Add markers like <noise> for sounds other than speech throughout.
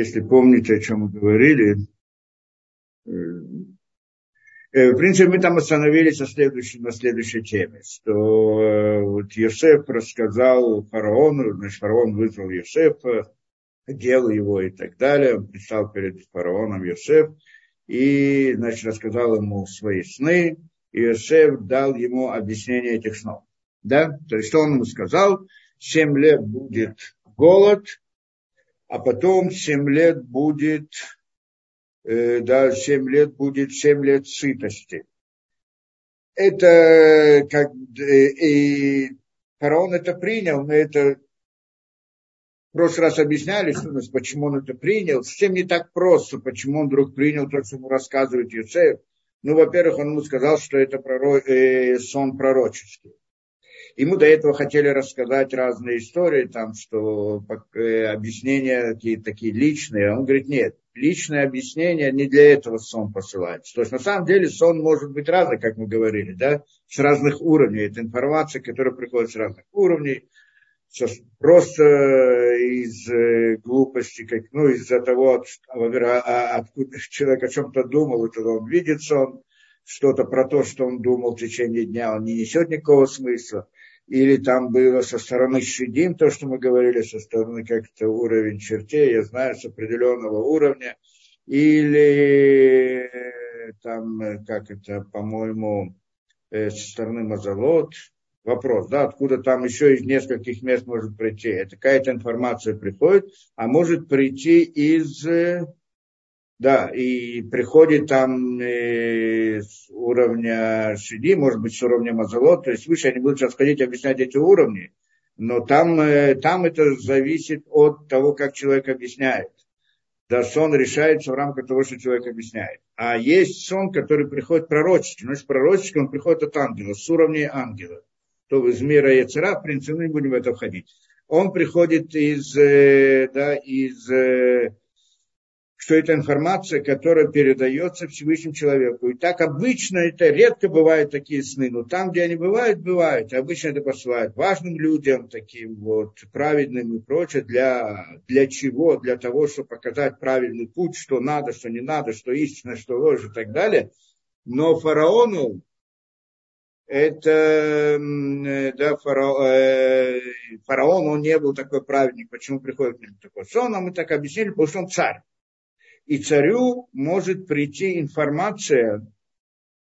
если помните, о чем мы говорили, э, в принципе, мы там остановились на следующей, на следующей теме, что э, вот Йосеф рассказал фараону, значит, фараон вызвал Йосефа, делал его и так далее, он писал перед фараоном Йосеф, и, значит, рассказал ему свои сны, и Йосеф дал ему объяснение этих снов. Да? То есть он ему сказал, семь лет будет голод, а потом семь лет будет, э, да, семь лет будет семь лет сытости. Это как э, и фараон это принял, но это в прошлый раз объясняли, что, почему он это принял. Совсем не так просто, почему он вдруг принял то, что ему рассказывает Юсеф. Ну, во-первых, он ему сказал, что это пророк, э, сон пророческий. Ему до этого хотели рассказать разные истории, там, что э, объяснения какие-то такие личные. Он говорит, нет, личное объяснение не для этого сон посылается. То есть на самом деле сон может быть разный, как мы говорили, да, с разных уровней. Это информация, которая приходит с разных уровней просто из э, глупости, как, ну, из-за того, а, а, откуда <laughs> человек о чем-то думал, и тогда он видит сон, что-то про то, что он думал в течение дня, он не несет никакого смысла. Или там было со стороны щадим, то, что мы говорили, со стороны как-то уровень чертей, я знаю, с определенного уровня. Или э, там, э, как это, по-моему, со стороны Мазалот, вопрос, да, откуда там еще из нескольких мест может прийти. Это какая-то информация приходит, а может прийти из, э, да, и приходит там э, с уровня Шиди, может быть, с уровня Мазалот, то есть выше, я не буду сейчас ходить объяснять эти уровни, но там, э, там это зависит от того, как человек объясняет. Да, сон решается в рамках того, что человек объясняет. А есть сон, который приходит пророческий. Значит, пророческий он приходит от ангела, с уровня ангела то из мира Яцера, в принципе, мы не будем в это входить. Он приходит из, э, да, из, э, что это информация, которая передается Всевышнему человеку. И так обычно это, редко бывают такие сны, но там, где они бывают, бывают. Обычно это посылают важным людям, таким вот, праведным и прочее, для, для чего? Для того, чтобы показать правильный путь, что надо, что не надо, что истинно, что ложь и так далее. Но фараону это да, фараон, э, фараон, он не был такой праведник, почему приходит к нему такой сон, а мы так объяснили, потому что он царь. И царю может прийти информация,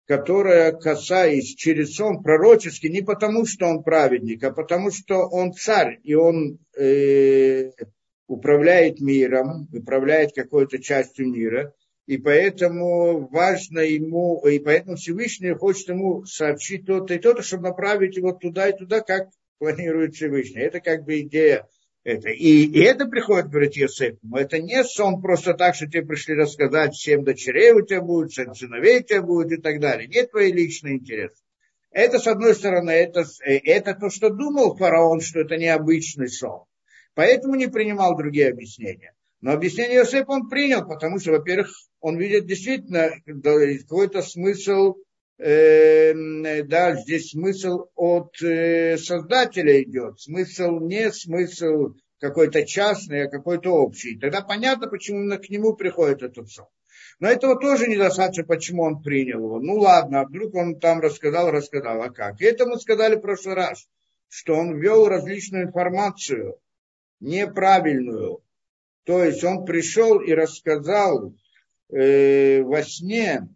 которая касается через сон пророческий, не потому что он праведник, а потому что он царь, и он э, управляет миром, управляет какой-то частью мира, и поэтому важно ему, и поэтому Всевышний хочет ему сообщить то-то и то-то, чтобы направить его туда и туда, как планирует Всевышний. Это как бы идея. Это. И, и это приходит говорить Йосефу. Это не сон просто так, что тебе пришли рассказать, семь дочерей у тебя будет, семь сыновей у тебя будет и так далее. Нет твои личные интересы. Это, с одной стороны, это, это то, что думал фараон, что это необычный сон. Поэтому не принимал другие объяснения. Но объяснение Иосифа он принял, потому что, во-первых, он видит действительно какой-то смысл, да, здесь смысл от э, создателя идет, смысл не смысл какой-то частный, а какой-то общий. Тогда понятно, почему именно к нему приходит этот сон. Но этого тоже недостаточно, почему он принял его. Ну ладно, а вдруг он там рассказал, рассказал, а как? И это мы сказали в прошлый раз, что он ввел различную информацию, неправильную, то есть он пришел и рассказал э, во сне,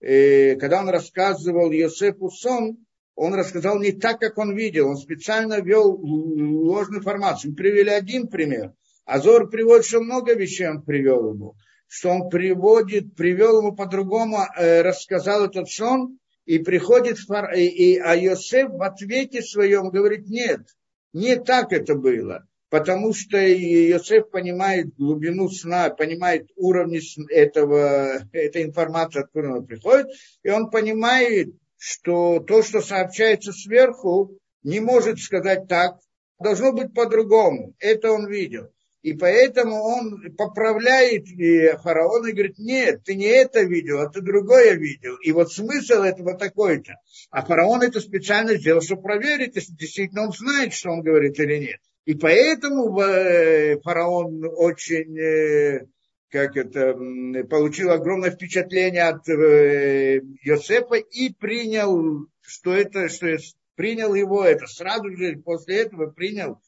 когда он рассказывал Йосефу сон, он рассказал не так, как он видел. Он специально вел ложную информацию. Мы привели один пример. Азор приводит, что много вещей он привел ему. Что он приводит, привел ему по-другому, э, рассказал этот сон, и приходит, и, и, а Йосеф в ответе своем говорит, нет, не так это было потому что Иосиф понимает глубину сна, понимает уровни этого, этой информации, откуда она приходит, и он понимает, что то, что сообщается сверху, не может сказать так, должно быть по-другому. Это он видел. И поэтому он поправляет фараона и говорит, нет, ты не это видел, а ты другое видел. И вот смысл этого такой-то. А фараон это специально сделал, чтобы проверить, если действительно он знает, что он говорит или нет. И поэтому э, фараон очень, э, как это, получил огромное впечатление от э, Йосефа и принял, что это, что принял его это. Сразу же после этого принял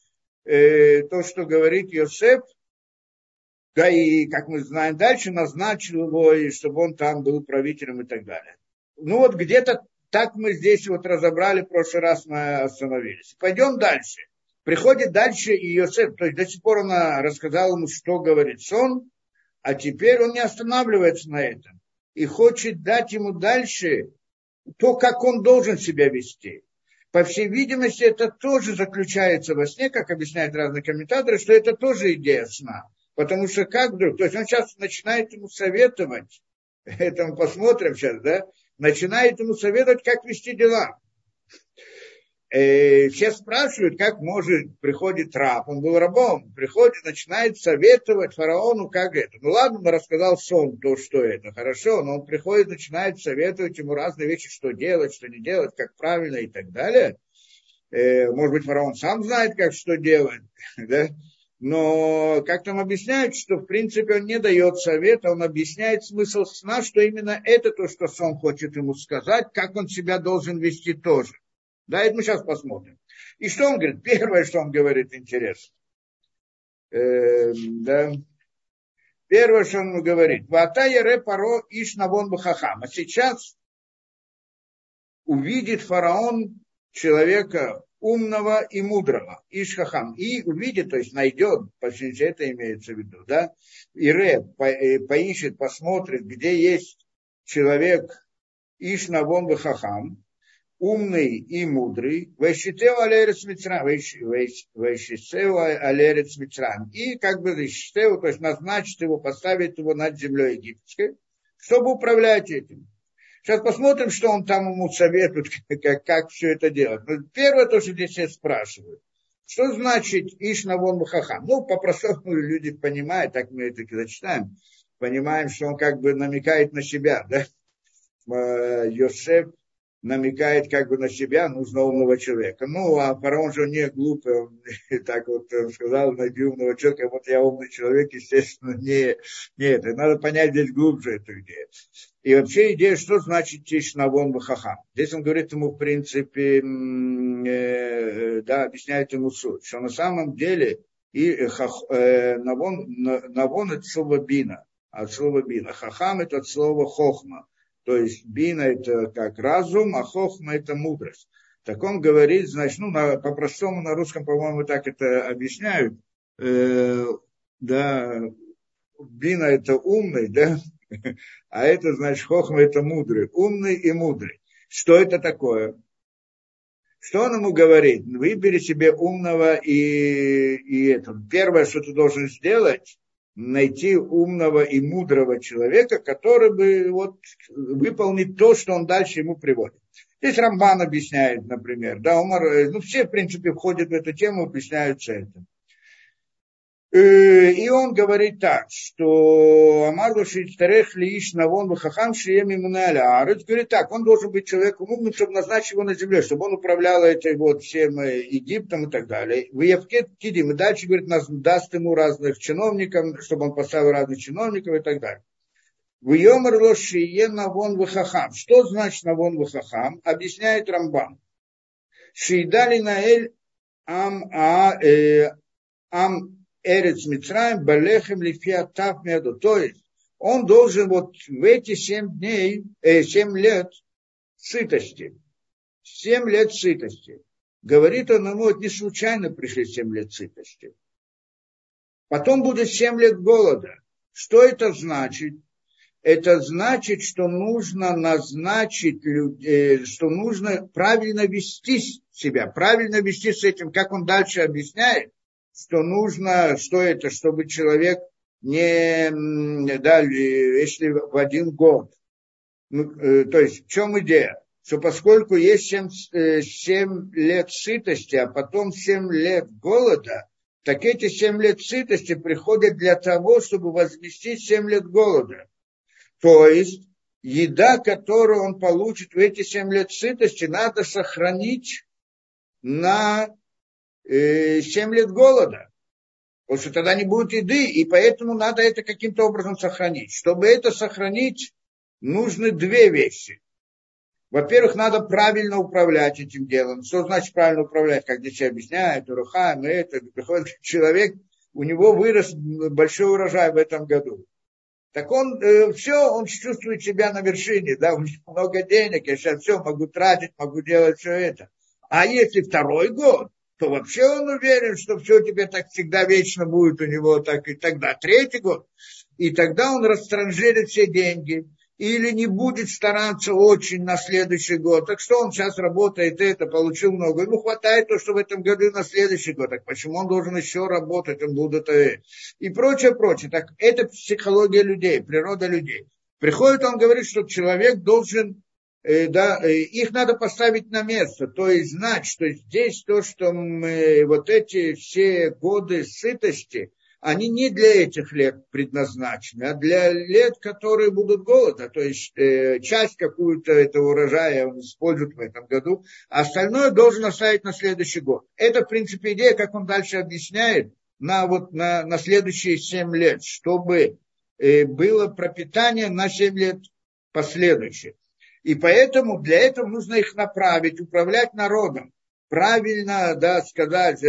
то, что говорит Йосеф, да и, как мы знаем дальше, назначил его, и чтобы он там был правителем и так далее. Ну вот где-то так мы здесь вот разобрали, в прошлый раз мы остановились. Пойдем дальше. Приходит дальше и Иосиф, то есть до сих пор она рассказала ему, что говорит сон, а теперь он не останавливается на этом и хочет дать ему дальше то, как он должен себя вести. По всей видимости, это тоже заключается во сне, как объясняют разные комментаторы, что это тоже идея сна. Потому что как вдруг, то есть он сейчас начинает ему советовать, <laughs> это мы посмотрим сейчас, да, начинает ему советовать, как вести дела. Э, все спрашивают, как может, приходит раб, он был рабом, приходит, начинает советовать фараону, как это. Ну ладно, он рассказал сон, то, что это, хорошо, но он приходит, начинает советовать ему разные вещи, что делать, что не делать, как правильно и так далее. Э, может быть, фараон сам знает, как что делать, <laughs> да? Но как там объясняют, что в принципе он не дает совета, он объясняет смысл сна, что именно это то, что сон хочет ему сказать, как он себя должен вести тоже. Да, это мы сейчас посмотрим. И что он говорит? Первое, что он говорит, интересно. Э, да. Первое, что он говорит. Вата яре паро иш навон бахахам. А сейчас увидит фараон человека умного и мудрого, Ишхахам, и увидит, то есть найдет, почти это имеется в виду, да, Ире по, э, поищет, посмотрит, где есть человек Ишнавон Хахам, умный и мудрый, Вайшитеу Алерец Мицрам, и как бы Вайшитеу, то есть назначит его, поставит его над землей египетской, чтобы управлять этим. Сейчас посмотрим, что он там ему советует, <laughs> как, как все это делать. Но ну, первое, то, что здесь все спрашивают. Что значит Ишна вон Мухахам? Ну, по-простому <laughs> люди понимают, так мы это зачитаем, понимаем, что он как бы намекает на себя, да? Э, Йосеф намекает как бы на себя, нужно умного человека. Ну, а фараон же не глупый, он <laughs> так вот он сказал, найди умного человека, вот я умный человек, естественно, не, не это. Надо понять здесь глубже эту идею. И вообще идея, что значит Тишнавон Бахахам. Здесь он говорит ему, в принципе, э, да, объясняет ему суть, что на самом деле и э, э, навон, навон это слово бина, от слова бина. Хахам это от слова хохма. То есть бина это как разум, а хохма это мудрость. Так он говорит, значит, ну, на, по-простому на русском, по-моему, так это объясняют. Э, да, бина это умный, да, <laughs> а это значит хохма это мудрый, умный и мудрый. Что это такое? Что он ему говорит? Выбери себе умного и, и это. Первое, что ты должен сделать, найти умного и мудрого человека, который бы вот выполнит то, что он дальше ему приводит. Здесь Рамбан объясняет, например, да, Умар, э, ну все, в принципе, входят в эту тему, объясняются этим. Э, и он говорит так, что Амарду Шиттарех Лииш Навон Бахахам Шием Имуналя Арыц говорит так, он должен быть человеком умным, чтобы назначить его на земле, чтобы он управлял этим вот всем э, Египтом и так далее. В Евкет Кидим, и дальше, говорит, нас даст ему разных чиновников, чтобы он поставил разных чиновников и так далее. В Йомар Лошие Навон Бахахам. Что значит Навон Бахахам? Объясняет Рамбан. Шиидали Наэль Ам А э, Ам Эрец Мицраем, Балехем Лифия Тав Меду. То есть он должен вот в эти семь дней, э, семь лет сытости, семь лет сытости. Говорит он ему, вот не случайно пришли семь лет сытости. Потом будет семь лет голода. Что это значит? Это значит, что нужно назначить, э, что нужно правильно вести себя, правильно вести с этим, как он дальше объясняет, что нужно, что это, чтобы человек не, да, если в один год. Ну, э, то есть в чем идея? Что поскольку есть 7, 7 э, лет сытости, а потом 7 лет голода, так эти 7 лет сытости приходят для того, чтобы возместить 7 лет голода. То есть еда, которую он получит в эти 7 лет сытости, надо сохранить на э, 7 лет голода. Потому что тогда не будет еды, и поэтому надо это каким-то образом сохранить. Чтобы это сохранить, нужны две вещи. Во-первых, надо правильно управлять этим делом. Что значит правильно управлять? Как здесь объясняют, урухаем, это. Приходит человек, у него вырос большой урожай в этом году. Так он э, все, он чувствует себя на вершине, да, у него много денег, я сейчас все могу тратить, могу делать все это. А если второй год, то вообще он уверен, что все тебе так всегда вечно будет у него, так и тогда третий год. И тогда он растранжирит все деньги, или не будет стараться очень на следующий год. Так что он сейчас работает это, получил много. Ему хватает то, что в этом году на следующий год. Так почему он должен еще работать, он будет это и прочее, прочее. Так это психология людей, природа людей. Приходит, он говорит, что человек должен, да, э, их надо поставить на место, то есть знать, что здесь то, что мы, вот эти все годы сытости, они не для этих лет предназначены, а для лет, которые будут голода. То есть э, часть какую-то этого урожая он использует в этом году, а остальное должен оставить на следующий год. Это, в принципе, идея, как он дальше объясняет, на, вот, на, на следующие 7 лет, чтобы э, было пропитание на 7 лет последующих. И поэтому для этого нужно их направить, управлять народом правильно да, сказать,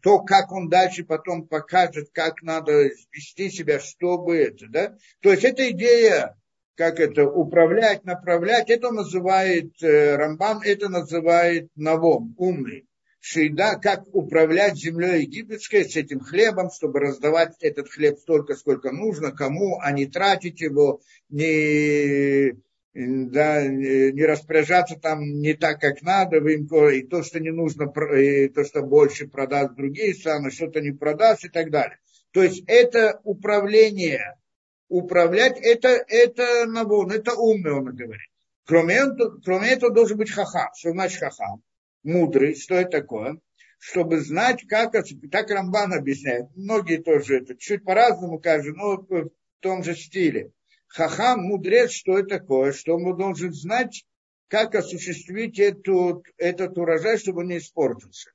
то, как он дальше потом покажет, как надо вести себя, чтобы это, да. То есть эта идея, как это, управлять, направлять, это называет э, Рамбам, это называет Навом, умный. Шейда, как управлять землей египетской с этим хлебом, чтобы раздавать этот хлеб столько, сколько нужно, кому, а не тратить его, не да, не распоряжаться там не так, как надо, и то, что не нужно, и то, что больше продаст другие страны, что-то не продаст и так далее. То есть это управление, управлять, это, это навон, это умный, он говорит. Кроме, кроме этого должен быть хахам. Что значит хахам? Мудрый, что это такое? Чтобы знать, как, так Рамбан объясняет. Многие тоже это чуть по-разному кажут, но в том же стиле Хахам, мудрец, что это такое, что он должен знать, как осуществить эту, этот урожай, чтобы он не испортился.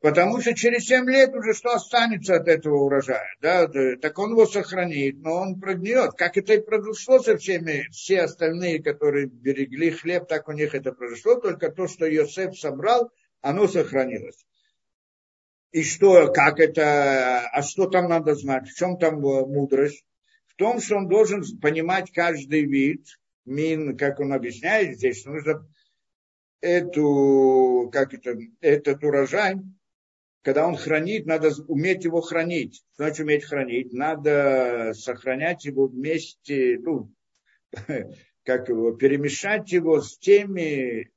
Потому что через 7 лет уже что останется от этого урожая? Да? Так он его сохранит, но он прогниет. Как это и произошло со всеми, все остальные, которые берегли хлеб, так у них это произошло. Только то, что Йосеф собрал, оно сохранилось. И что, как это, а что там надо знать, в чем там мудрость? Том, что он должен понимать каждый вид, мин, как он объясняет здесь, нужно эту, как это, этот урожай, когда он хранит, надо уметь его хранить. Что значит уметь хранить? Надо сохранять его вместе, ну, <laughs> как его, перемешать его с теми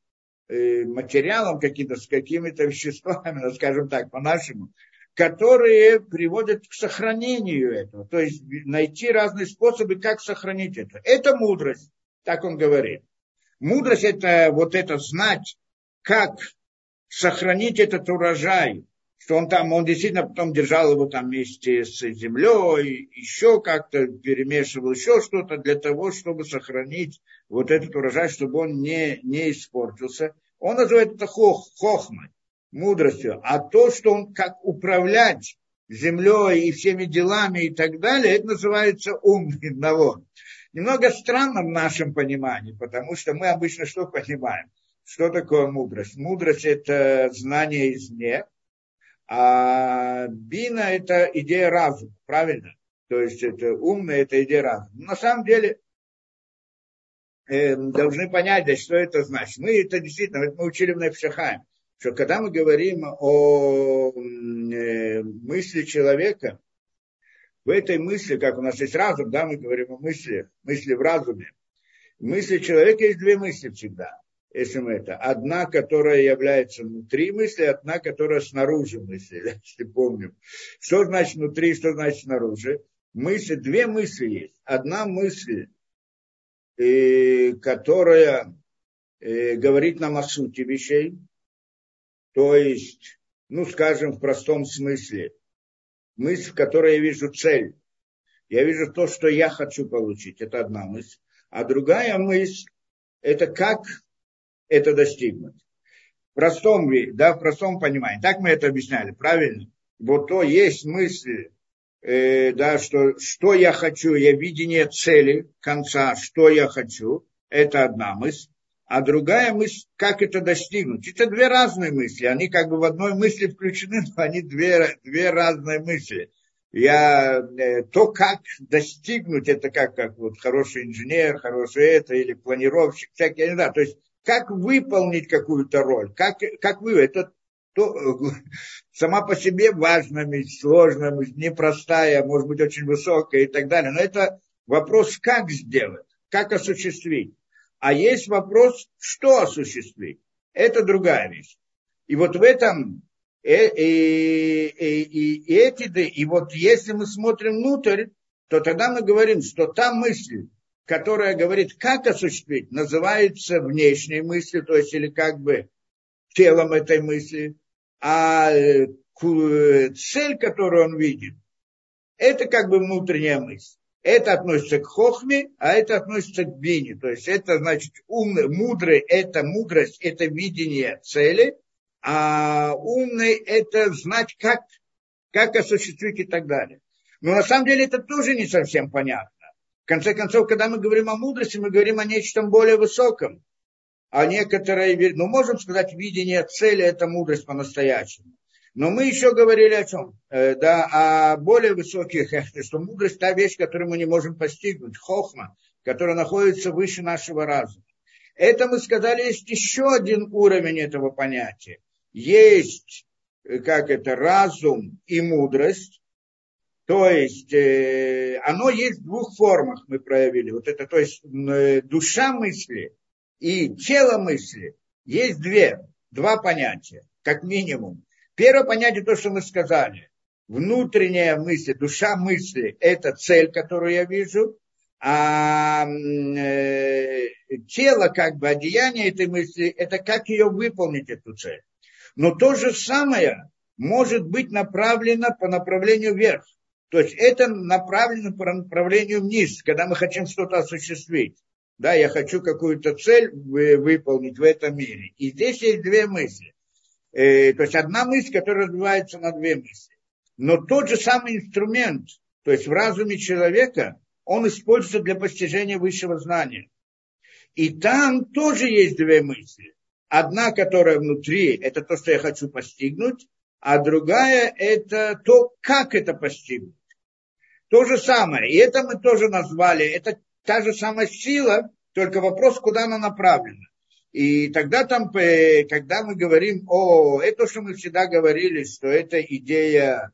э, материалом каким-то, с какими-то веществами, ну, скажем так, по-нашему, которые приводят к сохранению этого. То есть найти разные способы, как сохранить это. Это мудрость, так он говорит. Мудрость это вот это знать, как сохранить этот урожай, что он там, он действительно потом держал его там вместе с землей, еще как-то перемешивал еще что-то для того, чтобы сохранить вот этот урожай, чтобы он не, не испортился. Он называет это хох, хохмой мудростью, а то, что он как управлять землей и всеми делами и так далее, это называется умный навод. Немного странно в нашем понимании, потому что мы обычно что понимаем? Что такое мудрость? Мудрость – это знание извне, а бина – это идея разума, правильно? То есть это умная, это идея разума. На самом деле э, должны понять, да, что это значит. Мы это действительно, мы учили в Нефшахайм что когда мы говорим о э, мысли человека, в этой мысли, как у нас есть разум, да, мы говорим о мысли, мысли в разуме. Мысли человека есть две мысли всегда, если мы это. Одна, которая является внутри мысли, одна, которая снаружи мысли, <laughs> если помним. Что значит внутри, что значит снаружи? Мысли, две мысли есть. Одна мысль, э, которая э, говорит нам о сути вещей, то есть, ну, скажем, в простом смысле, мысль, в которой я вижу цель. Я вижу то, что я хочу получить. Это одна мысль. А другая мысль, это как это достигнуть. в простом да, в простом понимании. Так мы это объясняли, правильно? Вот то есть мысль, э, да, что, что я хочу, я видение цели, конца, что я хочу, это одна мысль. А другая мысль, как это достигнуть. Это две разные мысли. Они как бы в одной мысли включены, но они две, две разные мысли. Я, э, то, как достигнуть, это как, как вот хороший инженер, хороший это, или планировщик, всякие, я не знаю. То есть, как выполнить какую-то роль, как, как вы, это то, <laughs> сама по себе важная мысль, сложная мысль, непростая, может быть, очень высокая и так далее. Но это вопрос, как сделать, как осуществить. А есть вопрос, что осуществить. Это другая вещь. И вот в этом и, и, и, и эти, и вот если мы смотрим внутрь, то тогда мы говорим, что та мысль, которая говорит, как осуществить, называется внешней мыслью, то есть или как бы телом этой мысли, а э, цель, которую он видит, это как бы внутренняя мысль. Это относится к хохме, а это относится к бине. То есть это значит умный, мудрый, это мудрость, это видение цели, а умный это знать, как, как осуществить и так далее. Но на самом деле это тоже не совсем понятно. В конце концов, когда мы говорим о мудрости, мы говорим о нечто более высоком. А некоторые, ну, можем сказать, видение цели – это мудрость по-настоящему. Но мы еще говорили о чем? Э, да, о более высоких, что мудрость – та вещь, которую мы не можем постигнуть, хохма, которая находится выше нашего разума. Это мы сказали, есть еще один уровень этого понятия. Есть, э, как это, разум и мудрость, то есть э, оно есть в двух формах мы проявили. Вот это, то есть э, душа мысли и тело мысли есть две, два понятия, как минимум. Первое понятие, то, что мы сказали. Внутренняя мысль, душа мысли – это цель, которую я вижу, а э, тело, как бы, одеяние этой мысли – это как ее выполнить, эту цель. Но то же самое может быть направлено по направлению вверх. То есть это направлено по направлению вниз, когда мы хотим что-то осуществить. Да, я хочу какую-то цель выполнить в этом мире. И здесь есть две мысли. Э, то есть одна мысль, которая разбивается на две мысли. Но тот же самый инструмент, то есть в разуме человека, он используется для постижения высшего знания. И там тоже есть две мысли. Одна, которая внутри, это то, что я хочу постигнуть, а другая – это то, как это постигнуть. То же самое. И это мы тоже назвали. Это та же самая сила, только вопрос, куда она направлена. И тогда там, э, когда мы говорим о, это что мы всегда говорили, что это идея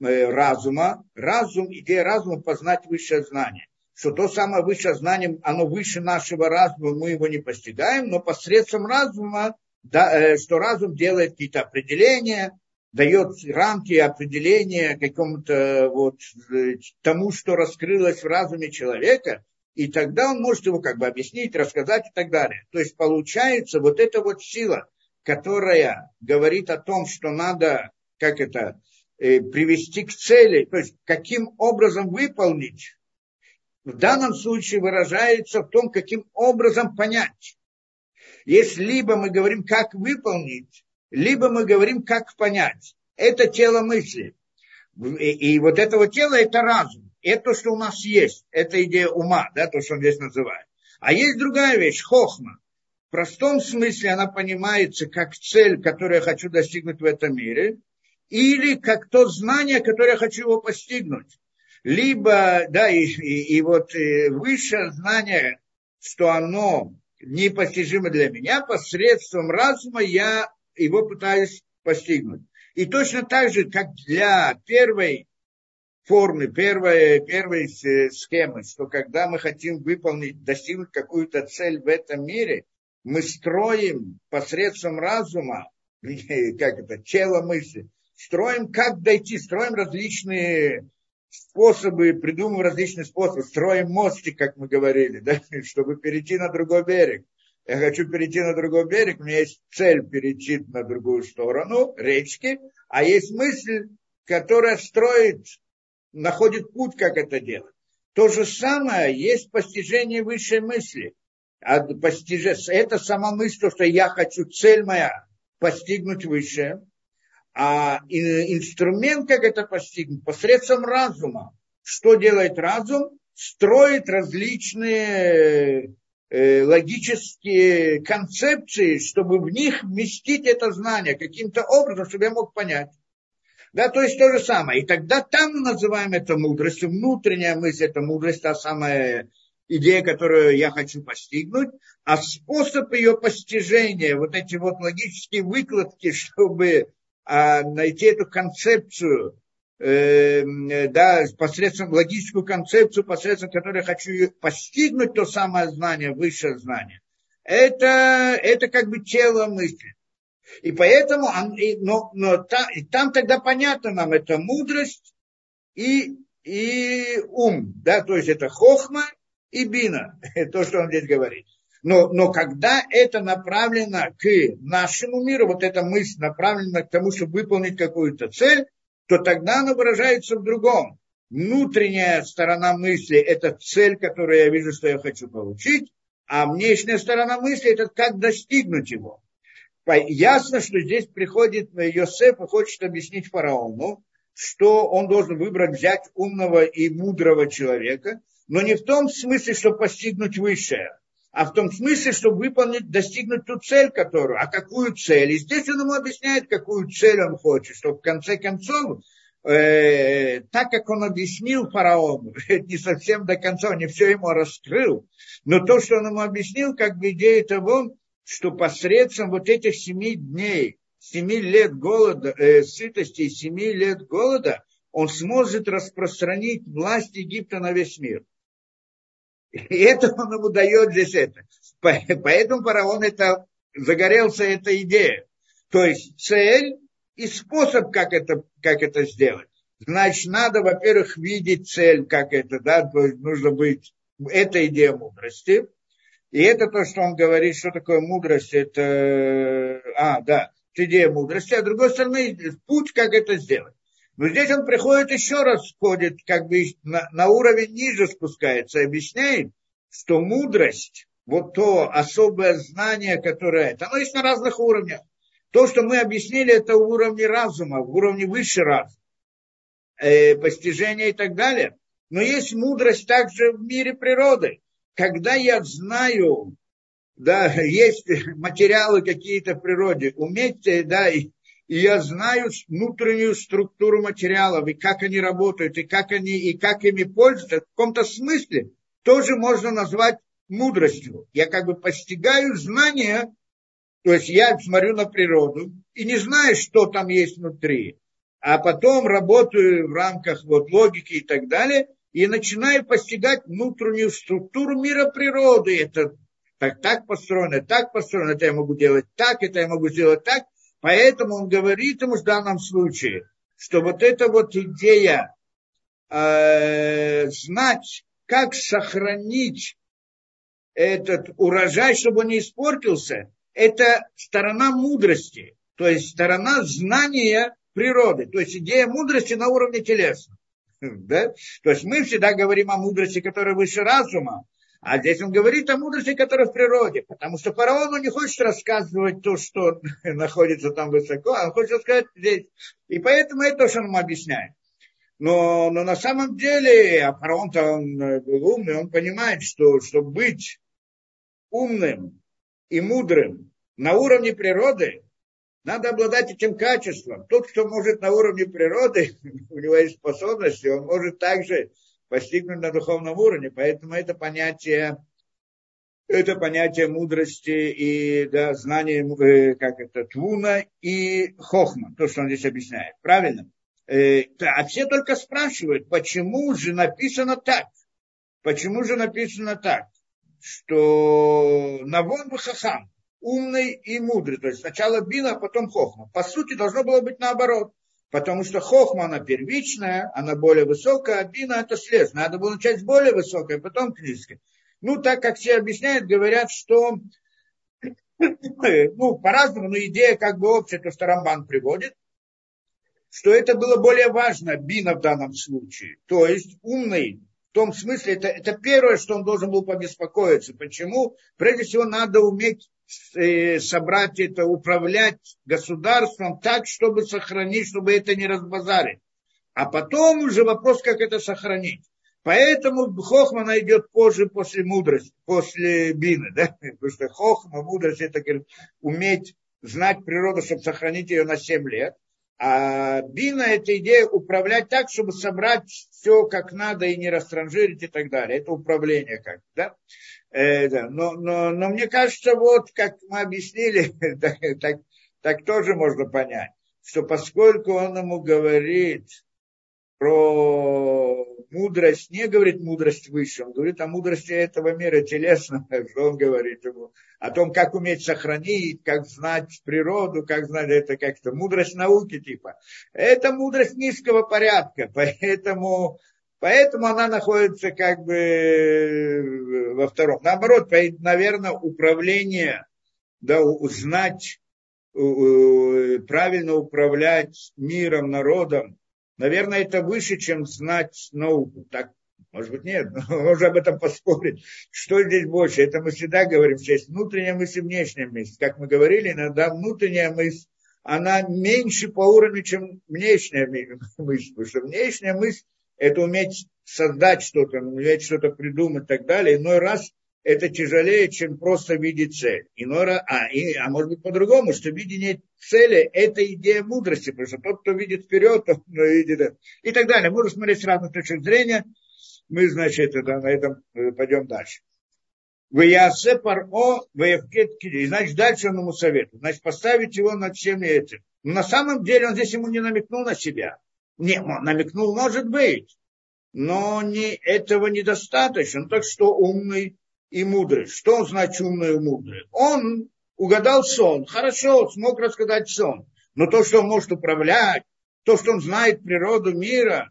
э, разума, разум, идея разума познать высшее знание. Что то самое высшее знание, оно выше нашего разума, мы его не постигаем, но посредством разума, да, э, что разум делает какие-то определения, дает рамки определения какому-то вот тому, что раскрылось в разуме человека, и тогда он может его как бы объяснить, рассказать и так далее. То есть получается вот эта вот сила, которая говорит о том, что надо, как это, э, привести к цели, то есть каким образом выполнить, в данном случае выражается в том, каким образом понять. Если либо мы говорим, как выполнить, либо мы говорим, как понять. Это тело мысли. И, и вот этого тела это разум. Это то, что у нас есть. Это идея ума, да, то, что он здесь называет. А есть другая вещь, хохма. В простом смысле она понимается как цель, которую я хочу достигнуть в этом мире, или как то знание, которое я хочу его постигнуть. Либо, да, и, и, и вот и э, высшее знание, что оно непостижимо для меня, посредством разума я его пытаюсь постигнуть. И точно так же, как для первой формы, первой, первой схемы, что когда мы хотим выполнить, достигнуть какую-то цель в этом мире, мы строим посредством разума, <laughs> как это, тело мысли, строим, как дойти, строим различные способы, придумываем различные способы, строим мостик, как мы говорили, <laughs> да, чтобы перейти на другой берег. Я хочу перейти на другой берег, у меня есть цель перейти на другую сторону речки, а есть мысль, которая строит находит путь, как это делать. То же самое есть постижение высшей мысли. А постижение, это сама мысль, то, что я хочу, цель моя, постигнуть высшее, а инструмент, как это постигнуть, посредством разума. Что делает разум? Строит различные э, логические концепции, чтобы в них вместить это знание каким-то образом, чтобы я мог понять. Да, то есть то же самое. И тогда там мы называем это мудростью. Внутренняя мысль – это мудрость, та самая идея, которую я хочу постигнуть. А способ ее постижения, вот эти вот логические выкладки, <laughs> чтобы а, найти эту концепцию, э, да, посредством логическую концепцию, посредством которой я хочу постигнуть то самое знание, высшее знание. Это, это как бы тело мысли. И поэтому, но, но там, и там тогда понятно нам, это мудрость и, и ум, да, то есть это хохма и бина, <laughs> то, что он здесь говорит. Но, но когда это направлено к нашему миру, вот эта мысль направлена к тому, чтобы выполнить какую-то цель, то тогда она выражается в другом. Внутренняя сторона мысли – это цель, которую я вижу, что я хочу получить, а внешняя сторона мысли – это как достигнуть его. Ясно, что здесь приходит Йосеф и хочет объяснить фараону, что он должен выбрать, взять умного и мудрого человека, но не в том смысле, чтобы постигнуть высшее, а в том смысле, чтобы выполнить, достигнуть ту цель, которую, а какую цель. И здесь он ему объясняет, какую цель он хочет, чтобы в конце концов, э, так как он объяснил фараону, <laughs> не совсем до конца, он не все ему раскрыл, но то, что он ему объяснил, как бы идея того, что посредством вот этих семи дней, семи лет голода, э, сытости и семи лет голода, он сможет распространить власть Египта на весь мир. И это он ему дает здесь это. Поэтому фараон это, загорелся эта идея. То есть цель и способ, как это, как это сделать. Значит, надо, во-первых, видеть цель, как это, да, то есть нужно быть, это идея мудрости. И это то, что он говорит, что такое мудрость, это, а, да, идея мудрости, а с другой стороны, путь, как это сделать. Но здесь он приходит еще раз, входит как бы на, на уровень ниже спускается, объясняет, что мудрость, вот то особое знание, которое это, оно есть на разных уровнях. То, что мы объяснили, это в уровне разума, уровне выше разума, э, постижения и так далее. Но есть мудрость также в мире природы. Когда я знаю, да, есть материалы какие-то в природе, уметь, да, и и я знаю внутреннюю структуру материалов, и как они работают, и как они, и как ими пользуются, в каком-то смысле тоже можно назвать мудростью. Я как бы постигаю знания, то есть я смотрю на природу и не знаю, что там есть внутри, а потом работаю в рамках вот логики и так далее, и начинаю постигать внутреннюю структуру мира природы. Это так, так построено, так построено, это я могу делать так, это я могу сделать так – Поэтому он говорит ему в данном случае, что вот эта вот идея э, знать, как сохранить этот урожай, чтобы он не испортился, это сторона мудрости, то есть сторона знания природы, то есть идея мудрости на уровне телесного. Да? То есть мы всегда говорим о мудрости, которая выше разума, а здесь он говорит о мудрости, которая в природе, потому что фараону не хочет рассказывать то, что <laughs> находится там высоко, а он хочет рассказать здесь. И поэтому это то, что он ему объясняет. Но, но на самом деле, а фараон-то он э, был умный, он понимает, что чтобы быть умным и мудрым на уровне природы, надо обладать этим качеством. Тот, кто может на уровне природы, <laughs> у него есть способности, он может также постигнуть на духовном уровне. Поэтому это понятие, это понятие мудрости и да, знания, э, как это, твуна и хохма, то, что он здесь объясняет. Правильно? Э, а все только спрашивают, почему же написано так? Почему же написано так? Что Навон Хахам, умный и мудрый. То есть сначала Бина, а потом Хохма. По сути, должно было быть наоборот. Потому что хохма, она первичная, она более высокая, а бина это слез. Надо было начать с более высокой, а потом к низкой. Ну, так как все объясняют, говорят, что, <coughs> ну, по-разному, но идея как бы общая, то, что Рамбан приводит, что это было более важно, бина в данном случае. То есть умный, в том смысле, это, это первое, что он должен был побеспокоиться. Почему? Прежде всего, надо уметь собрать это, управлять государством так, чтобы сохранить, чтобы это не разбазарить. А потом уже вопрос, как это сохранить. Поэтому хохма найдет позже после мудрости, после бины, да? <laughs> Потому что хохма, мудрость, это говорит, уметь знать природу, чтобы сохранить ее на 7 лет. А бина – это идея управлять так, чтобы собрать все как надо и не растранжирить и так далее. Это управление как да? Э, да. Но, но, но мне кажется, вот как мы объяснили, <laughs> так, так, тоже можно понять, что поскольку он ему говорит про мудрость, не говорит мудрость выше, он говорит о мудрости этого мира телесно, <laughs> что он говорит ему, о том, как уметь сохранить, как знать природу, как знать это как-то, мудрость науки типа. Это мудрость низкого порядка, <laughs> поэтому, поэтому она находится как бы во втором. Наоборот, наверное, управление, да, узнать, правильно управлять миром, народом, Наверное, это выше, чем знать науку. Так, может быть, нет, <laughs> но можно об этом поспорить. Что здесь больше? Это мы всегда говорим, что есть внутренняя мысль и внешняя мысль. Как мы говорили, иногда внутренняя мысль, она меньше по уровню, чем внешняя <laughs> мысль. Потому что внешняя мысль – это уметь создать что-то, уметь что-то придумать и так далее. Иной раз это тяжелее, чем просто видеть цель. Иной раз, а, и, а может быть по-другому, что видение цели – это идея мудрости, потому что тот, кто видит вперед, тот кто видит и так далее. Можно смотреть с разных точек зрения. Мы, значит, это, на этом э, пойдем дальше. В Ясе Паро, И значит, дальше он ему советует. Значит, поставить его над всеми этим. Но на самом деле он здесь ему не намекнул на себя. Не, намекнул, может быть. Но не, этого недостаточно. Так что умный и мудрый. Что значит умный и мудрый? Он угадал сон, хорошо, смог рассказать сон. Но то, что он может управлять, то, что он знает природу мира,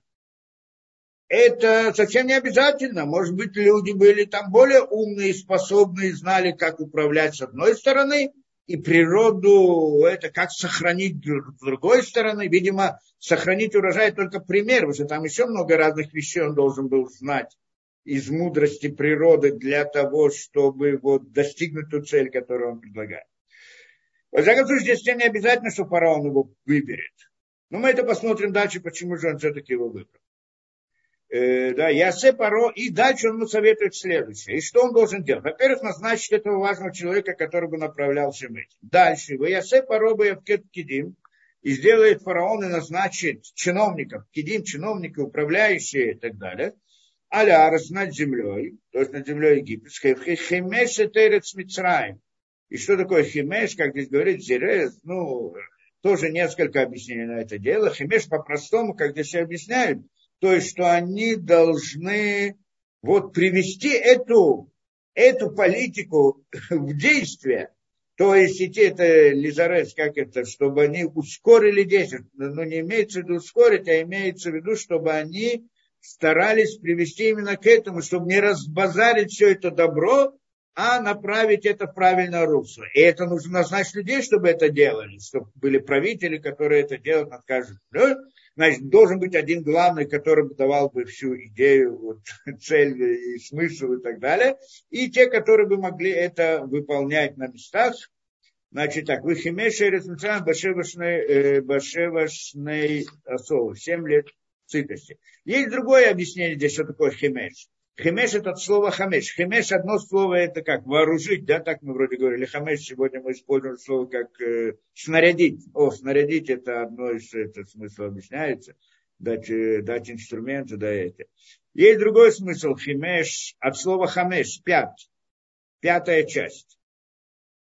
это совсем не обязательно. Может быть, люди были там более умные, способные, знали, как управлять с одной стороны, и природу, это как сохранить с другой стороны. Видимо, сохранить урожай только пример, потому что там еще много разных вещей он должен был знать из мудрости природы для того, чтобы вот достигнуть ту цель, которую он предлагает. Во всяком случае, здесь не обязательно, что фараон его выберет. Но мы это посмотрим дальше, почему же он все-таки его выбрал. Э, да, Ясе Паро, и дальше он ему советует следующее. И что он должен делать? Во-первых, назначить этого важного человека, который бы направлял всем этим. Дальше, в Ясе Паро бы Кедим, и сделает фараон и назначит чиновников, кидим, чиновники, управляющие и так далее – Алярс над землей, то есть над землей египетской, химеш терец Мицраем. И что такое химеш, как здесь говорит Зерез, ну, тоже несколько объяснений на это дело. Химеш по-простому, как здесь объясняют, то есть, что они должны вот привести эту, эту политику <laughs> в действие, то есть идти это Лизарес, как это, чтобы они ускорили действие. Ну, не имеется в виду ускорить, а имеется в виду, чтобы они старались привести именно к этому, чтобы не разбазарить все это добро, а направить это в правильное русло. И это нужно назначить людей, чтобы это делали, чтобы были правители, которые это делают над каждым. Значит, должен быть один главный, который бы давал бы всю идею, вот, <laughs> цель и смысл и так далее. И те, которые бы могли это выполнять на местах. Значит так, вы химеши башевашный башевашный осол. Семь лет сытости. Есть другое объяснение здесь, что такое химеш. Химеш это от слова хамеш. Химеш одно слово это как вооружить, да, так мы вроде говорили. Хамеш сегодня мы используем слово как э, снарядить. О, снарядить это одно из это, смысла объясняется. Дать, э, дать инструменты, да это. Есть другой смысл химеш от слова хамеш, пят. Пятая часть.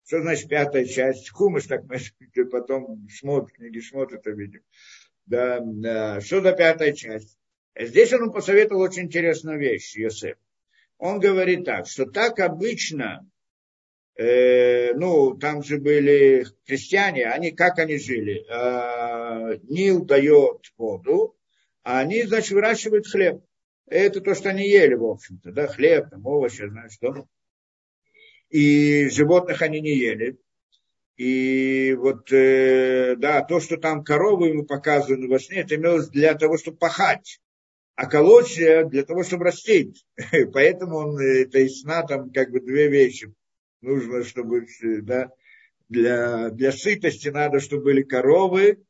Что значит пятая часть? Хумыш, так мы <laughs> потом шмот, книги шмот это видим. Да, да. Что за пятая часть? Здесь он посоветовал очень интересную вещь, Йосеф. Он говорит так, что так обычно, э, ну, там же были крестьяне, они, как они жили? Э, Нил дает воду, а они, значит, выращивают хлеб. Это то, что они ели, в общем-то, да, хлеб, там, овощи, знаешь, что. И животных они не ели. И вот, э, да, то, что там коровы ему показывали во сне, это имелось для того, чтобы пахать. А колосья для того, чтобы растить. <laughs> Поэтому он, это из сна там как бы две вещи. нужно, чтобы да, для, для сытости надо, чтобы были коровы,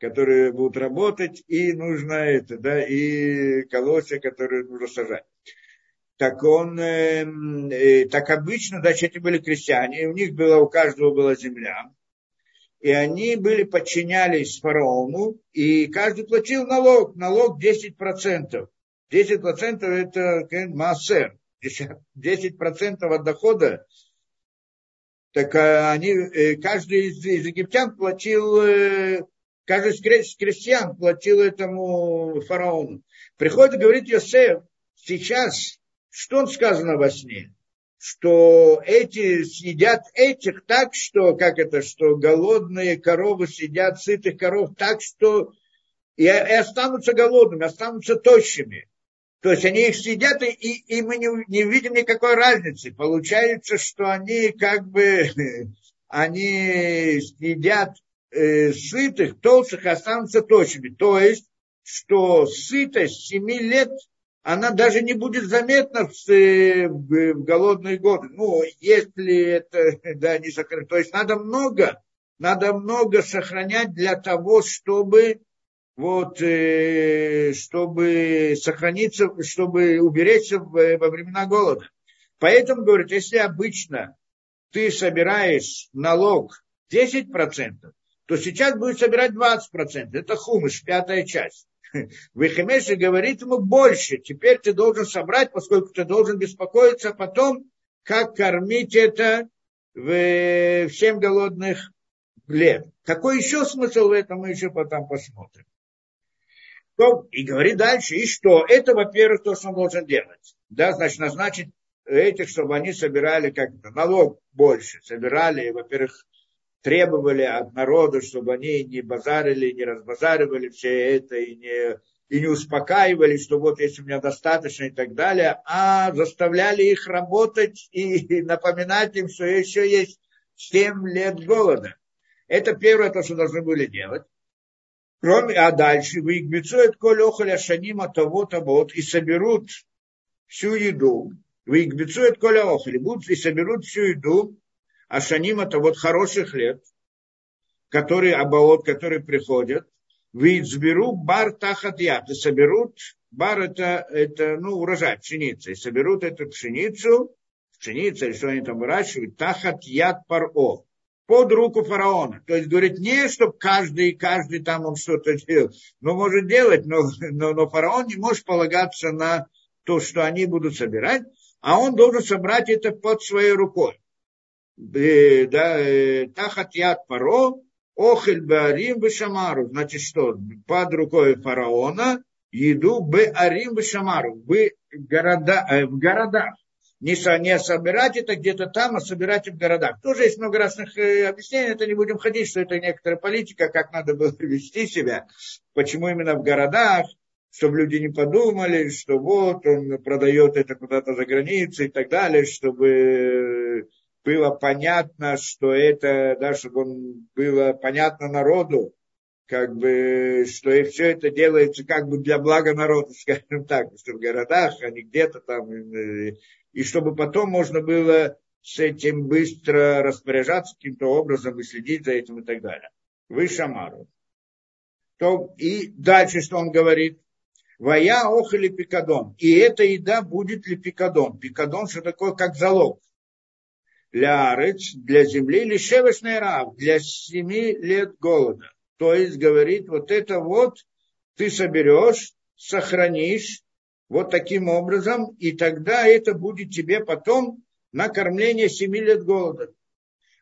которые будут работать, и нужно это, да, и колосья, которые нужно сажать. Так он, э, э, так обычно, значит, эти были крестьяне, и у них было, у каждого была земля, и они были, подчинялись фараону, и каждый платил налог, налог 10%. 10% это массер, 10% от дохода, так э, они, каждый из, из египтян платил каждый из крестьян платил этому фараону. Приходит и говорит Йосеф, сейчас, что он сказано во сне? Что эти съедят этих так, что, как это, что голодные коровы съедят сытых коров так, что и, и останутся голодными, останутся тощими. То есть они их съедят, и, и мы не, не видим никакой разницы. Получается, что они как бы, <laughs> они съедят э, сытых, толстых останутся тощими. То есть, что сытость 7 лет, она даже не будет заметна в, в голодные годы. Ну, если это <laughs> да, не сохранить. То есть надо много, надо много сохранять для того, чтобы вот, э, чтобы сохраниться, чтобы уберечься во времена голода. Поэтому, говорит, если обычно ты собираешь налог 10%, то сейчас будет собирать 20%. Это хумыш, пятая часть. Вехемеши говорит ему больше. Теперь ты должен собрать, поскольку ты должен беспокоиться потом, как кормить это в 7 голодных лет. Какой еще смысл в этом, мы еще потом посмотрим. И говорит дальше, и что? Это, во-первых, то, что он должен делать. Да, значит, назначить этих, чтобы они собирали как налог больше, собирали, во-первых, требовали от народа, чтобы они не базарили, не разбазаривали все это и не, и не успокаивали, что вот если у меня достаточно и так далее, а заставляли их работать и напоминать им, что еще есть 7 лет голода. Это первое, то, что должны были делать. Кроме, а дальше вы их коль охоля шанима того-то вот и соберут всю еду. Вы их коль охоли будут и соберут всю еду Ашаним это вот хороших лет, которые, абаот, которые приходят, Вицберу бар тахат яд. И соберут, бар это, это ну, урожай, пшеница. И соберут эту пшеницу, пшеница, или что они там выращивают, тахат яд паро. Под руку фараона. То есть, говорит, не, чтобы каждый, каждый там он что-то делал. Ну, может делать, но, но, но фараон не может полагаться на то, что они будут собирать, а он должен собрать это под своей рукой тахат яд паро, охель беарим бешамару. Значит, что? Под рукой фараона еду беарим бешамару. В, города, э, в городах. Не, не собирать это где-то там, а собирать в городах. Тоже есть много разных э, объяснений, это не будем ходить, что это некоторая политика, как надо было <laughs> вести себя, почему именно в городах, чтобы люди не подумали, что вот он продает это куда-то за границей и так далее, чтобы было понятно, что это, да, чтобы он было понятно народу, как бы, что и все это делается как бы для блага народа, <laughs> скажем так, что в городах, а не где-то там, и чтобы потом можно было с этим быстро распоряжаться каким-то образом и следить за этим и так далее. Вы шамару. То, и дальше, что он говорит, Вая охали пикадон. И эта еда будет ли пикадон? Пикадон, что такое, как залог лярыц для земли, или шевешный раб для семи лет голода. То есть, говорит, вот это вот ты соберешь, сохранишь вот таким образом, и тогда это будет тебе потом на кормление семи лет голода.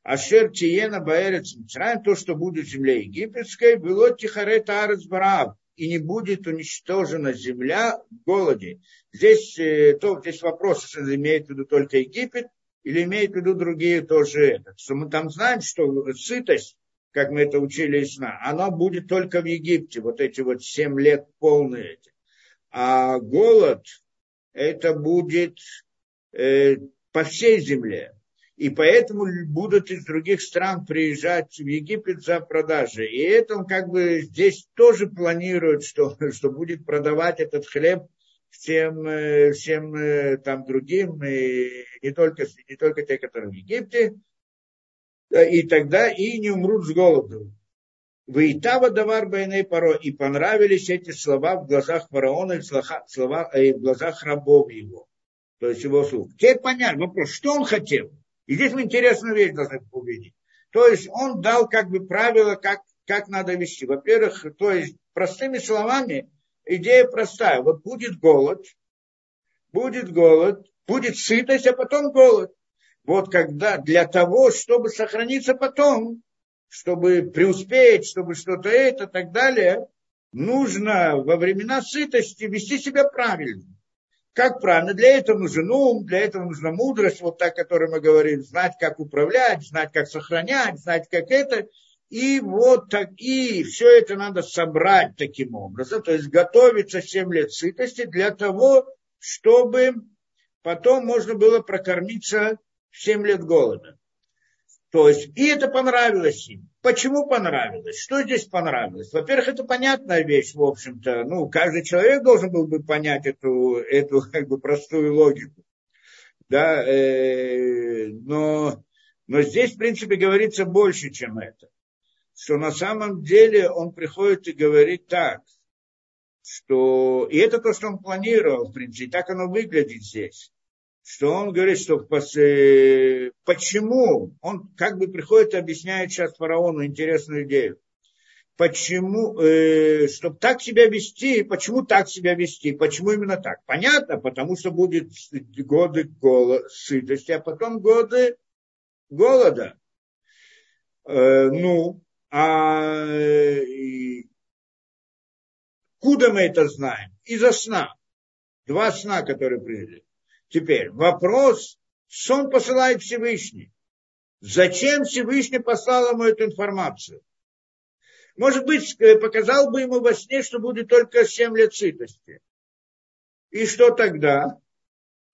А шер тиена баэрец Мицраем, то, что будет в земле египетской, было тихарет арец бараб, и не будет уничтожена земля в голоде. Здесь, э, то, здесь вопрос, имеет в виду только Египет, или имеет в виду другие тоже это. Что мы там знаем, что сытость, как мы это учили из сна, она будет только в Египте, вот эти вот семь лет полные эти. А голод, это будет э, по всей земле. И поэтому будут из других стран приезжать в Египет за продажей. И это он как бы здесь тоже планирует, что, <laughs> что будет продавать этот хлеб всем, э, всем э, там другим, и не только, не только те, которые в Египте, и тогда и не умрут с голоду. Вейтава давар байней паро, и понравились эти слова в глазах фараона и слова, и в глазах рабов его, то есть его слуг. Теперь понятно вопрос, что он хотел. И здесь мы интересную вещь должны увидеть. То есть он дал как бы правила, как, как надо вести. Во-первых, то есть простыми словами, идея простая. Вот будет голод, будет голод, будет сытость, а потом голод. Вот когда для того, чтобы сохраниться потом, чтобы преуспеть, чтобы что-то это и так далее, нужно во времена сытости вести себя правильно. Как правильно? Для этого нужен ум, для этого нужна мудрость, вот та, о которой мы говорим, знать, как управлять, знать, как сохранять, знать, как это. И вот так, и все это надо собрать таким образом, то есть готовиться 7 лет сытости для того, чтобы потом можно было прокормиться 7 лет голода. То есть, и это понравилось им. Почему понравилось? Что здесь понравилось? Во-первых, это понятная вещь, в общем-то. Ну, каждый человек должен был бы понять эту, эту <laughs> как бы простую логику. Да, э, но, но здесь, в принципе, говорится больше, чем это. Что на самом деле он приходит и говорит так, что... И это то, что он планировал, в принципе, и так оно выглядит здесь что он говорит, что э, почему, он как бы приходит и объясняет сейчас фараону интересную идею. Почему, э, чтобы так себя вести, почему так себя вести, почему именно так? Понятно, потому что будет годы голода, сытости, а потом годы голода. Э, ну, а куда мы это знаем? Из-за сна. Два сна, которые приняли. Теперь вопрос, сон посылает Всевышний. Зачем Всевышний послал ему эту информацию? Может быть, э, показал бы ему во сне, что будет только 7 лет сытости. И что тогда?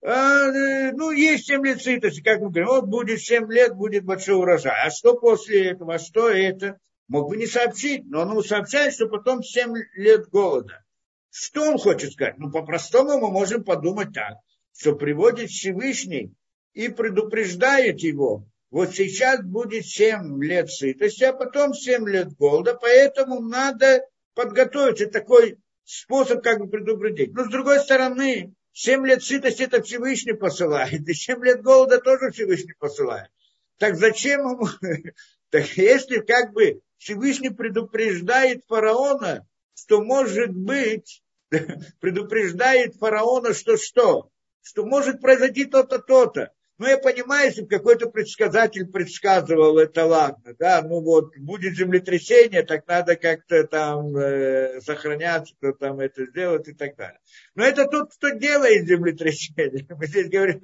А, э, ну, есть 7 лет сытости, как мы говорим, вот будет 7 лет, будет большой урожай. А что после этого? А что это? Мог бы не сообщить, но он сообщает, что потом 7 лет голода. Что он хочет сказать? Ну, по-простому мы можем подумать так что приводит Всевышний и предупреждает его. Вот сейчас будет 7 лет сытости, а потом 7 лет голода, поэтому надо подготовиться. Такой способ как бы предупредить. Но с другой стороны, 7 лет сытости это Всевышний посылает, и 7 лет голода тоже Всевышний посылает. Так зачем ему? <laughs> Так если как бы Всевышний предупреждает фараона, что может быть, <laughs> предупреждает фараона, что что? что может произойти то-то, то-то. Ну, я понимаю, если бы какой-то предсказатель предсказывал, это ладно, да, ну вот, будет землетрясение, так надо как-то там э, сохраняться, кто там это сделать и так далее. Но это тот, кто делает землетрясение. <laughs> Мы здесь говорим,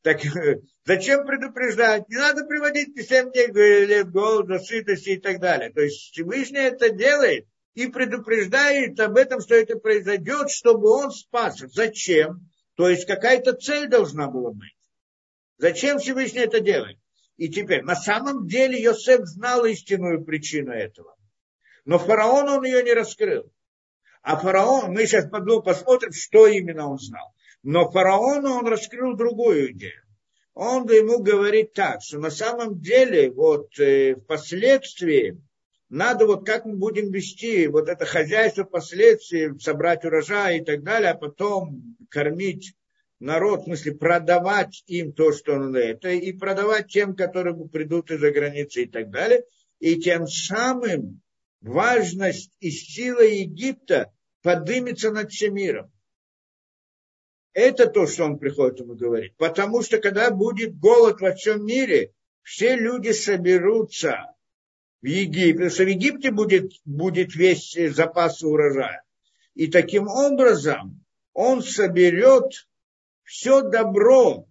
так зачем предупреждать? Не надо приводить 7 дней лет голода, сытости и так далее. То есть Всевышний это делает и предупреждает об этом, что это произойдет, чтобы он спас. Зачем? То есть какая-то цель должна была быть. Зачем Всевышний это делает? И теперь, на самом деле Йосеф знал истинную причину этого. Но фараон он ее не раскрыл. А фараон, мы сейчас посмотрим, что именно он знал. Но фараону он раскрыл другую идею. Он ему говорит так, что на самом деле вот э, впоследствии надо вот как мы будем вести вот это хозяйство впоследствии, собрать урожай и так далее, а потом кормить народ, в смысле продавать им то, что он это, и продавать тем, которые придут из-за границы и так далее. И тем самым важность и сила Египта поднимется над всем миром. Это то, что он приходит ему говорить. Потому что когда будет голод во всем мире, все люди соберутся в Египте, потому что в Египте будет, будет весь запас урожая. И таким образом он соберет все добро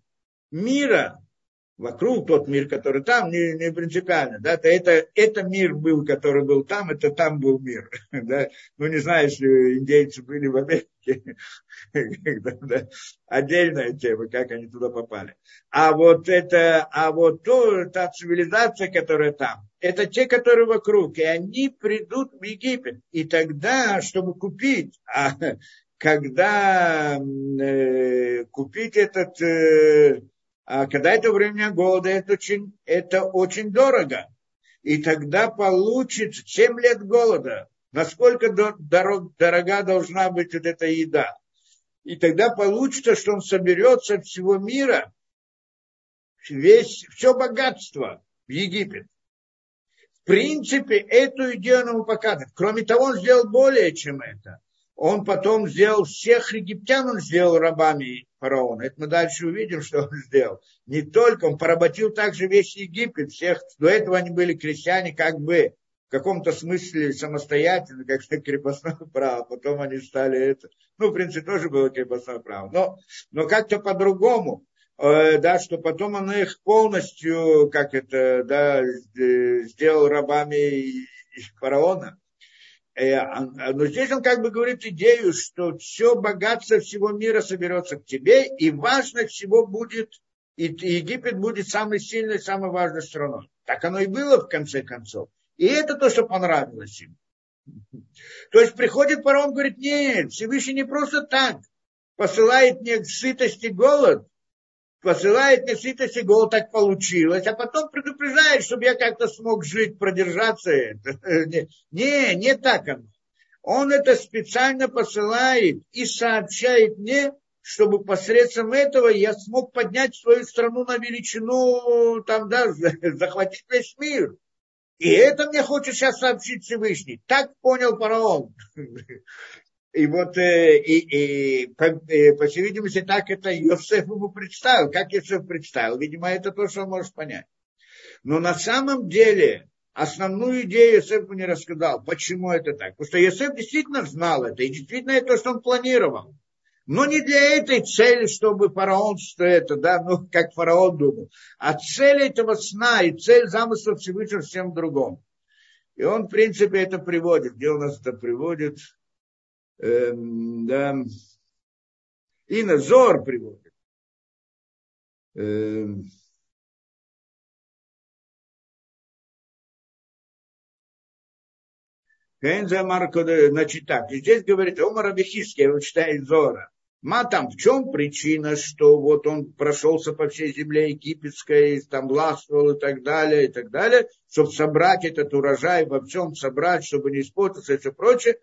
мира вокруг, тот мир, который там, не, не принципиально. Да? Это, это, это мир был, который был там, это там был мир. <laughs> Да? Ну, не знаю, если индейцы были в Америке, <laughs> отдельная тема, как они туда попали. А вот это, а вот то, та цивилизация, которая там, это те, которые вокруг, и они придут в Египет. И тогда, чтобы купить, а когда э, купить этот, э, а когда это время голода, это очень, это очень дорого. И тогда получит 7 лет голода. Насколько дорог, дорога должна быть вот эта еда. И тогда получится, что он соберется всего мира, весь, все богатство в Египет. В принципе, эту идею он ему показывает. Кроме того, он сделал более, чем это он потом сделал всех египтян, он сделал рабами фараона. Это мы дальше увидим, что он сделал. Не только, он поработил также весь Египет, всех, до этого они были крестьяне как бы в каком-то смысле самостоятельно, как что крепостное <laughs> право, потом они стали это, ну, в принципе, тоже было крепостное право, но, но как-то по-другому, э, да, что потом он их полностью, как это, да, сделал рабами фараона. Э, а, а, но здесь он как бы говорит идею, что все богатство всего мира соберется к тебе, и важно всего будет, и Египет будет самой сильной, самой важной страной. Так оно и было в конце концов. И это то, что понравилось им. <laughs> То есть приходит пора, он говорит, нет, Всевышний не просто так посылает мне сытость и голод, посылает мне и голод, так получилось, а потом предупреждает, чтобы я как-то смог жить, продержаться. <laughs> Не, не так оно. Он это специально посылает и сообщает мне, чтобы посредством этого я смог поднять свою страну на величину, там, да, <laughs> захватить весь мир. И это мне хочет сейчас сообщить Всевышний. Так понял фараон. <laughs> И вот, э, и, и по, и, по всей видимости, так это Йосеф ему представил. Как Йосеф представил? Видимо, это то, что он может понять. Но на самом деле, основную идею Йосеф не рассказал. Почему это так? Потому что Йосеф действительно знал это, и действительно это то, что он планировал. Но не для этой цели, чтобы фараон, что это, да, ну, как фараон думал. А цель этого сна и цель замысла Всевышнего всем другом. И он, в принципе, это приводит. Где у нас это приводит? Эм, да, и Назор приводит. Эм, Значит так, здесь говорит, Омар Абихиский, я его читаю Зора. Ма там, в чем причина, что вот он прошелся по всей земле египетской, там властвовал и так далее, и так далее, чтобы собрать этот урожай, во всем собрать, чтобы не испортиться и все прочее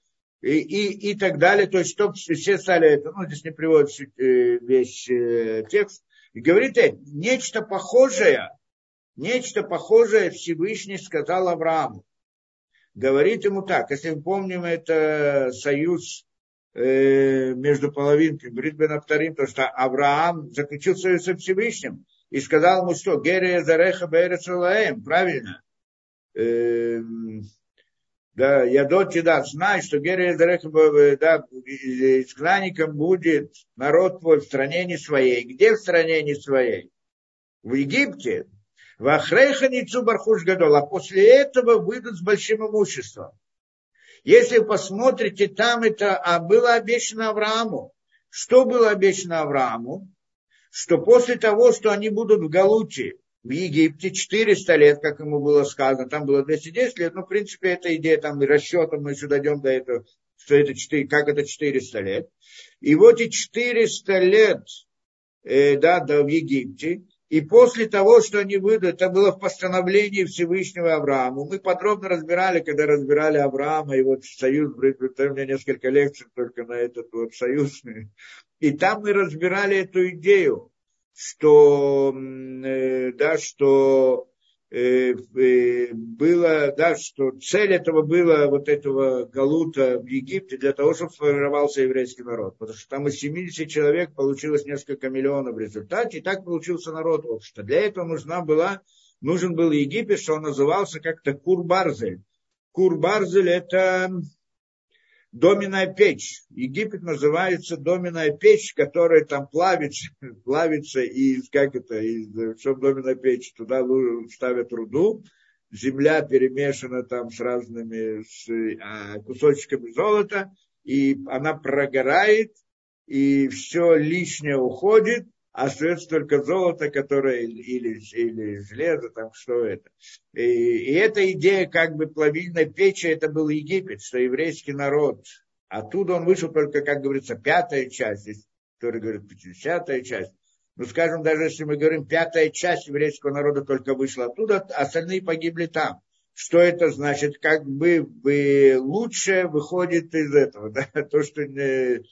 и, и, и так далее. То есть, чтобы все стали это, ну, здесь не приводит э, весь э, текст, и говорит, э, нечто похожее, нечто похожее Всевышний сказал Аврааму. Говорит ему так, если мы помним, это союз между половинками, говорит Бен Авторим, то что Авраам заключил союз со Всевышним и сказал ему, что Герия Зареха Берец правильно? Эм, да, я до тебя знаю, что Герия да, изгнанником будет народ твой в стране не своей. Где в стране не своей? В Египте. В Ахрейха Бархуш Гадол. А после этого выйдут с большим имуществом. Если посмотрите, там это а было обещано Аврааму. Что было обещано Аврааму? Что после того, что они будут в Галуте, в Египте 400 лет, как ему было сказано, там было 210 лет, но в принципе эта идея, там и расчетом мы еще дойдем до этого, что это 4, как это 400 лет. И вот эти 400 лет, э, да, да, в Египте, и после того, что они выйдут, это было в постановлении Всевышнего Авраама. Мы подробно разбирали, когда разбирали Авраама и вот союз, у меня несколько лекций только на этот вот союз. И там мы разбирали эту идею, что, э, да, что э, э, было, да, что цель этого была вот этого Галута в Египте для того, чтобы сформировался еврейский народ. Потому что там из 70 человек получилось несколько миллионов в результате, и так получился народ общества. Для этого нужна была, нужен был Египет, что он назывался как-то Курбарзель. Курбарзель это доменная печь. Египет называется доменная печь, которая там плавится, <laughs> плавится из, как это, из, чем доменная печь? Туда ставят руду, земля перемешана там с разными с, а, кусочками золота, и она прогорает, и все лишнее уходит, а остается только золото, которое или, или железо, там что это. И, и эта идея как бы плавильной печи, это был Египет, что еврейский народ, Оттуда он вышел только, как говорится, пятая часть, здесь который говорит пятидесятая часть. Ну, скажем, даже если мы говорим, пятая часть еврейского народа только вышла оттуда, остальные погибли там. Что это значит? Как бы, бы лучше выходит из этого, <laughs> да? То, что не,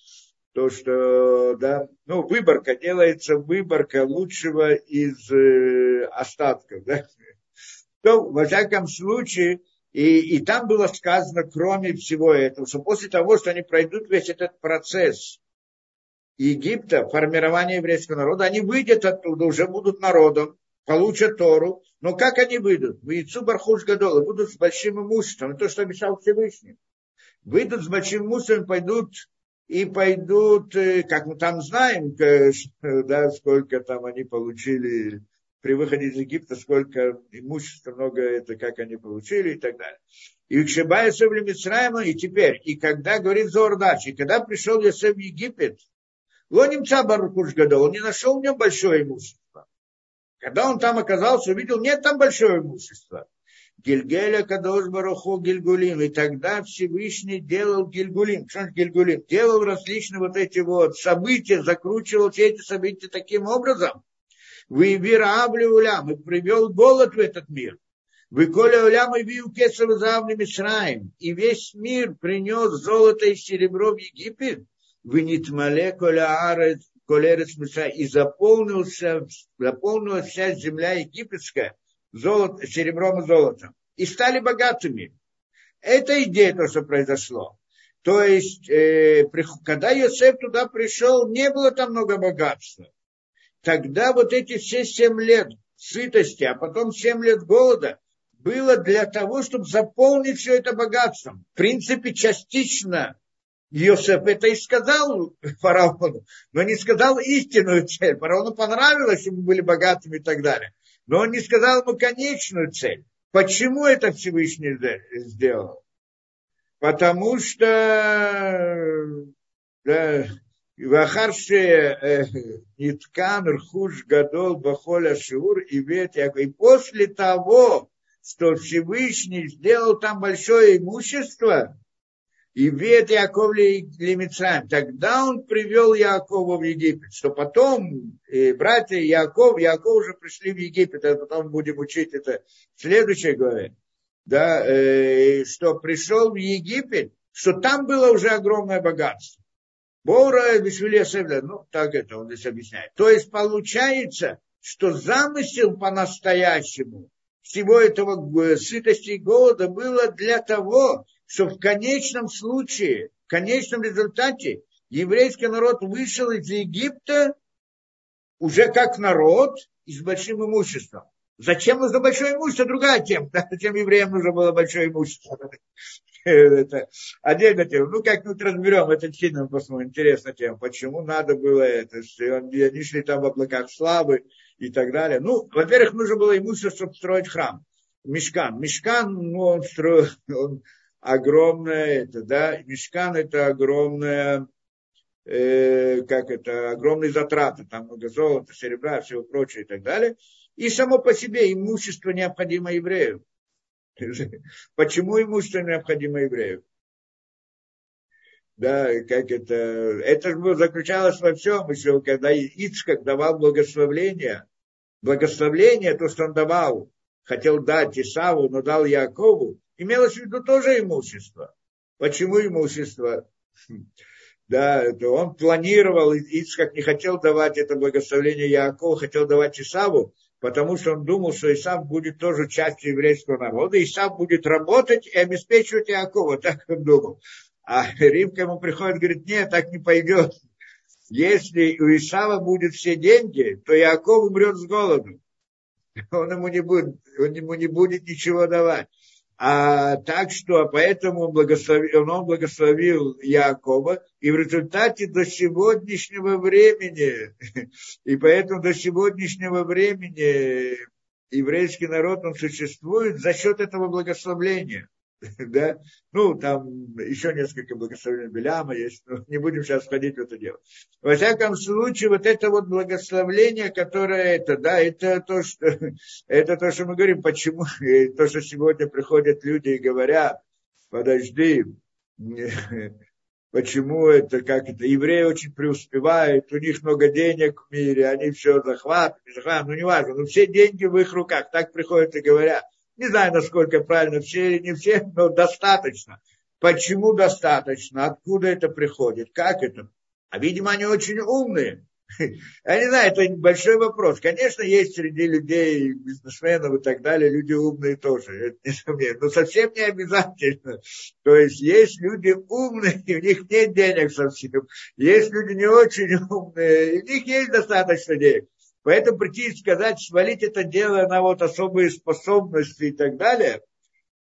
то, что, да, ну, выборка, делается выборка лучшего из э, остатков, да. То, <laughs> во всяком случае, и, и там было сказано, кроме всего этого, что после того, что они пройдут весь этот процесс Египта, формирования еврейского народа, они выйдут оттуда, уже будут народом, получат Тору. Но как они выйдут? В Яйцу Бархуш Гадола будут с большим имуществом. То, что обещал Всевышний. Выйдут с большим имуществом, пойдут и пойдут, э, как мы там знаем, <laughs> да, сколько там они получили при выходе из Египта, сколько имущества, много это, как они получили и так далее. И Шибая Йосеф Мицраема, и теперь, и когда, говорит Зордач, и когда пришел Йосеф в Египет, Лонимца Баркуш Гадол, он не нашел в нем большое имущество. Когда он там оказался, увидел, нет там большое имущество. Гильгеля Кадош Баруху Гильгулим. И тогда Всевышний делал Гильгулим. Что же Гильгулим? Делал различные вот эти вот события, закручивал все эти события таким образом. Выявир Абли Улям и привел голод в этот мир. Выколя Улям и вил Кесар Завли Мисраем. И весь мир принес золото и серебро в Египет. Вынитмале Коля Арец Колерец Мисраем. И заполнился, заполнилась вся земля египетская золото, серебром и золотом. И стали богатыми. Это идея, то, что произошло. То есть, э, когда Йосеф туда пришел, не было там много богатства. Тогда вот эти все семь лет сытости, а потом семь лет голода, было для того, чтобы заполнить все это богатством. В принципе, частично Йосеф это и сказал фараону, но не сказал истинную цель. Фараону понравилось, чтобы были богатыми и так далее. Но он не сказал ему конечную цель. Почему это Всевышний сделал? Потому что да, Ниткан Рхуш Гадол Бахоля Шиур и Вет И после того, что Всевышний сделал там большое имущество, и вет Яков Лемицраем. Тогда он привел Якова в Египет, что потом и братья Яков, Яков уже пришли в Египет, а потом будем учить это в следующей главе, да, э, что пришел в Египет, что там было уже огромное богатство. Бора Бишвиле ну так это он здесь объясняет. То есть получается, что замысел по-настоящему всего этого э, сытости и голода было для того, что в конечном случае, в конечном результате еврейский народ вышел из Египта уже как народ и с большим имуществом. Зачем нужно большое имущество? Другая тема. Зачем евреям нужно было большое имущество? <laughs> это отдельная тема. Ну, как-нибудь разберем, это сильно посмотрим. Интересная тема. Почему надо было это? Они шли там в облаках славы и так далее. Ну, во-первых, нужно было имущество, чтобы строить храм. Мешкан. Мешкан, ну, он строил, <laughs> он огромное, это, да, мешкан это огромное, э, как это, огромные затраты, там много золота, серебра, всего прочего и так далее. И само по себе имущество необходимо еврею. <laughs> Почему имущество необходимо еврею? Да, как это, это заключалось во всем еще, когда Ицкак давал благословление, благословление, то, что он давал, хотел дать Исаву, но дал Якову, имелось в виду тоже имущество. Почему имущество? Да, это он планировал, Ицхак не хотел давать это благословение Якову, хотел давать Исаву, потому что он думал, что Исав будет тоже частью еврейского народа, Исав будет работать и обеспечивать Якова, так он думал. А Римка ему приходит, говорит, нет, так не пойдет. Если у Исава будут все деньги, то Яков умрет с голоду. Он ему не будет, он ему не будет ничего давать. А, так что поэтому он благословил, он благословил Якова, и в результате до сегодняшнего времени, <laughs> и поэтому до сегодняшнего времени еврейский народ, он существует за счет этого благословления. <laughs> да, ну, там еще несколько благословений Беляма есть, но не будем сейчас входить в это дело. Во всяком случае, вот это вот благословление, которое это, да, это то, что, <laughs> это то, что мы говорим, почему, то, что сегодня приходят люди и говорят, подожди, <laughs> почему это, как это, евреи очень преуспевают, у них много денег в мире, они все захватывают, захватывают, ну неважно, но все деньги в их руках, так приходят и говорят. Не знаю, насколько правильно, все или не все, но достаточно. Почему достаточно? Откуда это приходит? Как это? А, видимо, они очень умные. <laughs> Я не знаю, это большой вопрос. Конечно, есть среди людей, бизнесменов и так далее, люди умные тоже, но совсем не обязательно. То есть есть люди умные, у них нет денег совсем. Есть люди не очень <laughs> умные, и у них есть достаточно денег. Поэтому прийти и сказать, свалить это дело на вот особые способности и так далее –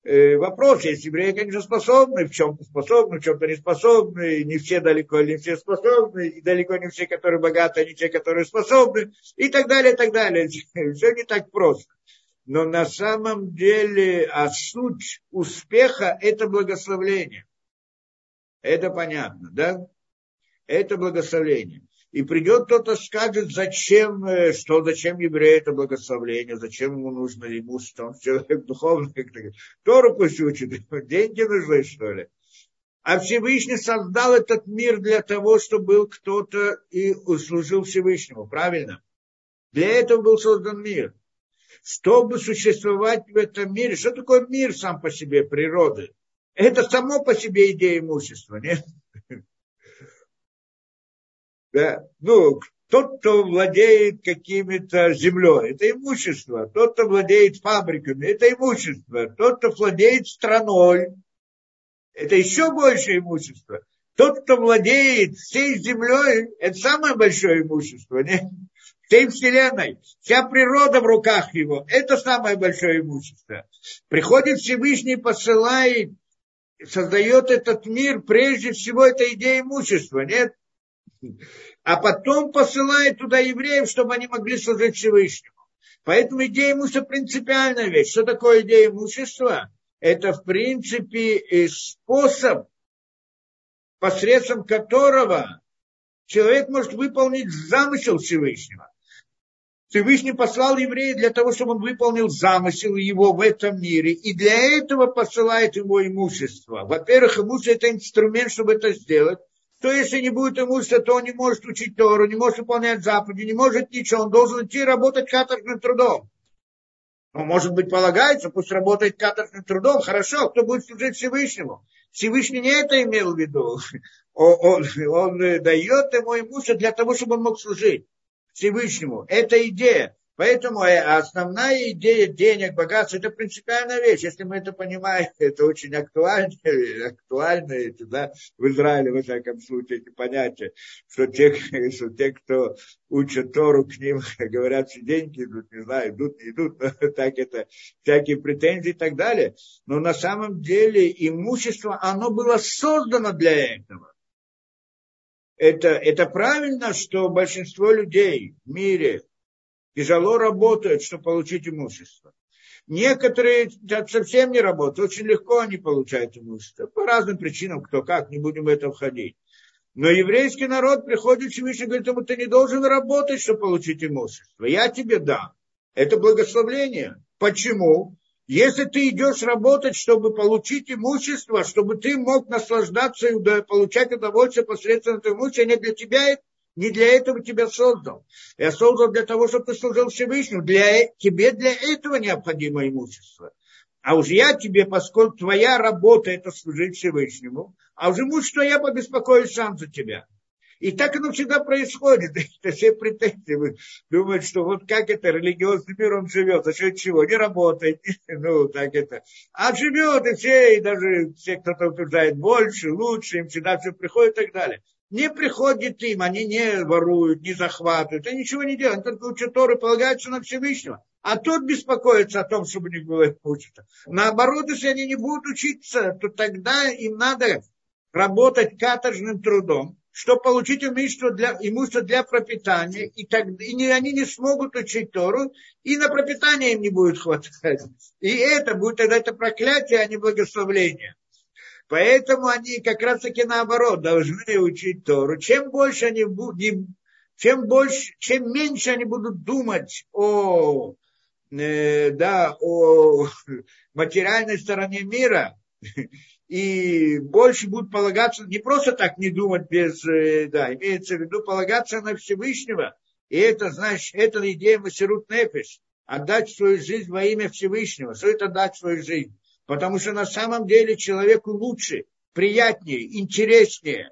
Э, вопрос, есть евреи, конечно, способны, в чем-то способны, в чем-то не способны, не все далеко не все способны, и далеко не все, которые богаты, не те, которые способны, и так далее, и так далее. <laughs> Все не так просто. Но на самом деле, а суть успеха – это благословление. Это понятно, да? Это благословение. И придет кто-то, скажет, зачем, э, что, зачем еврею это благословление, зачем ему нужно имущество, он человек духовный. Тору пусть учит, <laughs> деньги нужны, что ли. А Всевышний создал этот мир для того, чтобы был кто-то и услужил Всевышнему, правильно? Для этого был создан мир. Чтобы существовать в этом мире, что такое мир сам по себе, природы? Это само по себе идея имущества, нет? Да? Ну, тот, кто владеет какими-то землей, это имущество. Тот, кто владеет фабриками, это имущество. Тот, кто владеет страной, это еще больше имущество. Тот, кто владеет всей землей, это самое большое имущество. Не? Всей вселенной. Вся природа в руках его. Это самое большое имущество. Приходит Всевышний, посылает, создает этот мир. Прежде всего, это идея имущества. Нет? А потом посылает туда евреев, чтобы они могли служить Всевышнему. Поэтому идея имущества принципиальная вещь. Что такое идея имущества? Это, в принципе, способ, посредством которого человек может выполнить замысел Всевышнего. Всевышний послал еврея для того, чтобы он выполнил замысел его в этом мире. И для этого посылает ему имущество. Во-первых, имущество – это инструмент, чтобы это сделать то если не будет имущества, то он не может учить Тору, не может выполнять заповеди, не может ничего, он должен идти работать каторжным трудом. Ну, может быть, полагается, пусть работает каторжным трудом, хорошо, кто будет служить Всевышнему? Всевышний не это имел в виду. <laughs> Он, он, он дает ему имущество для того, чтобы он мог служить Всевышнему. Это идея. Поэтому э, основная идея денег, богатства, это принципиальная вещь. Если мы это понимаем, <laughs> это очень актуально, актуально это, да, в Израиле, во всяком случае, эти понятия, что те, <laughs> что те, кто учат Тору, к ним <laughs> говорят, что деньги идут, не знаю, идут, не идут, так это, всякие претензии и так далее. Но на самом деле имущество, оно было создано для этого. Это, это правильно, что большинство людей в мире тяжело работают, чтобы получить имущество. Некоторые совсем не работают, очень легко они получают имущество. По разным причинам, кто как, не будем в это входить. Но еврейский народ приходит Всевышний и говорит ему, ты не должен работать, чтобы получить имущество. Я тебе дам. Это благословление. Почему? Если ты идешь работать, чтобы получить имущество, чтобы ты мог наслаждаться и получать удовольствие посредством этого имущества, не для тебя не для этого тебя создал. Я создал для того, чтобы ты служил Всевышнему. Для, тебе для этого необходимо имущество. А уж я тебе, поскольку твоя работа это служить Всевышнему, а уже имущество я побеспокоюсь сам за тебя. И так оно всегда происходит. <laughs> Это все претензии. Думают, что вот как это религиозный мир он живет, за счет чего? Не работает. <laughs> Ну, так это. А живет, и все, и даже все, кто-то утверждает больше, лучше, им всегда все приходит и так далее не приходит им, они не воруют, не захватывают, они ничего не делают, они только учат Торы, полагаются на Всевышнего. А тот беспокоится о том, чтобы у них было учиться. Наоборот, если они не будут учиться, то тогда им надо работать каторжным трудом, чтобы получить имущество для, имущество для пропитания, и, так, и не, они не смогут учить Тору, и на пропитание им не будет хватать. И это будет тогда это проклятие, а не благословление. Поэтому они как раз таки наоборот должны учить Тору. Чем больше они будут, чем больше, чем меньше они будут думать о, э, да, о материальной стороне мира, <laughs> и больше будут полагаться, не просто так не думать без, э, да, имеется в виду полагаться на Всевышнего. И это, значит, это идея Масирут Нефиш, отдать свою жизнь во имя Всевышнего. Что это отдать свою жизнь? Потому что на самом деле человеку лучше, приятнее, интереснее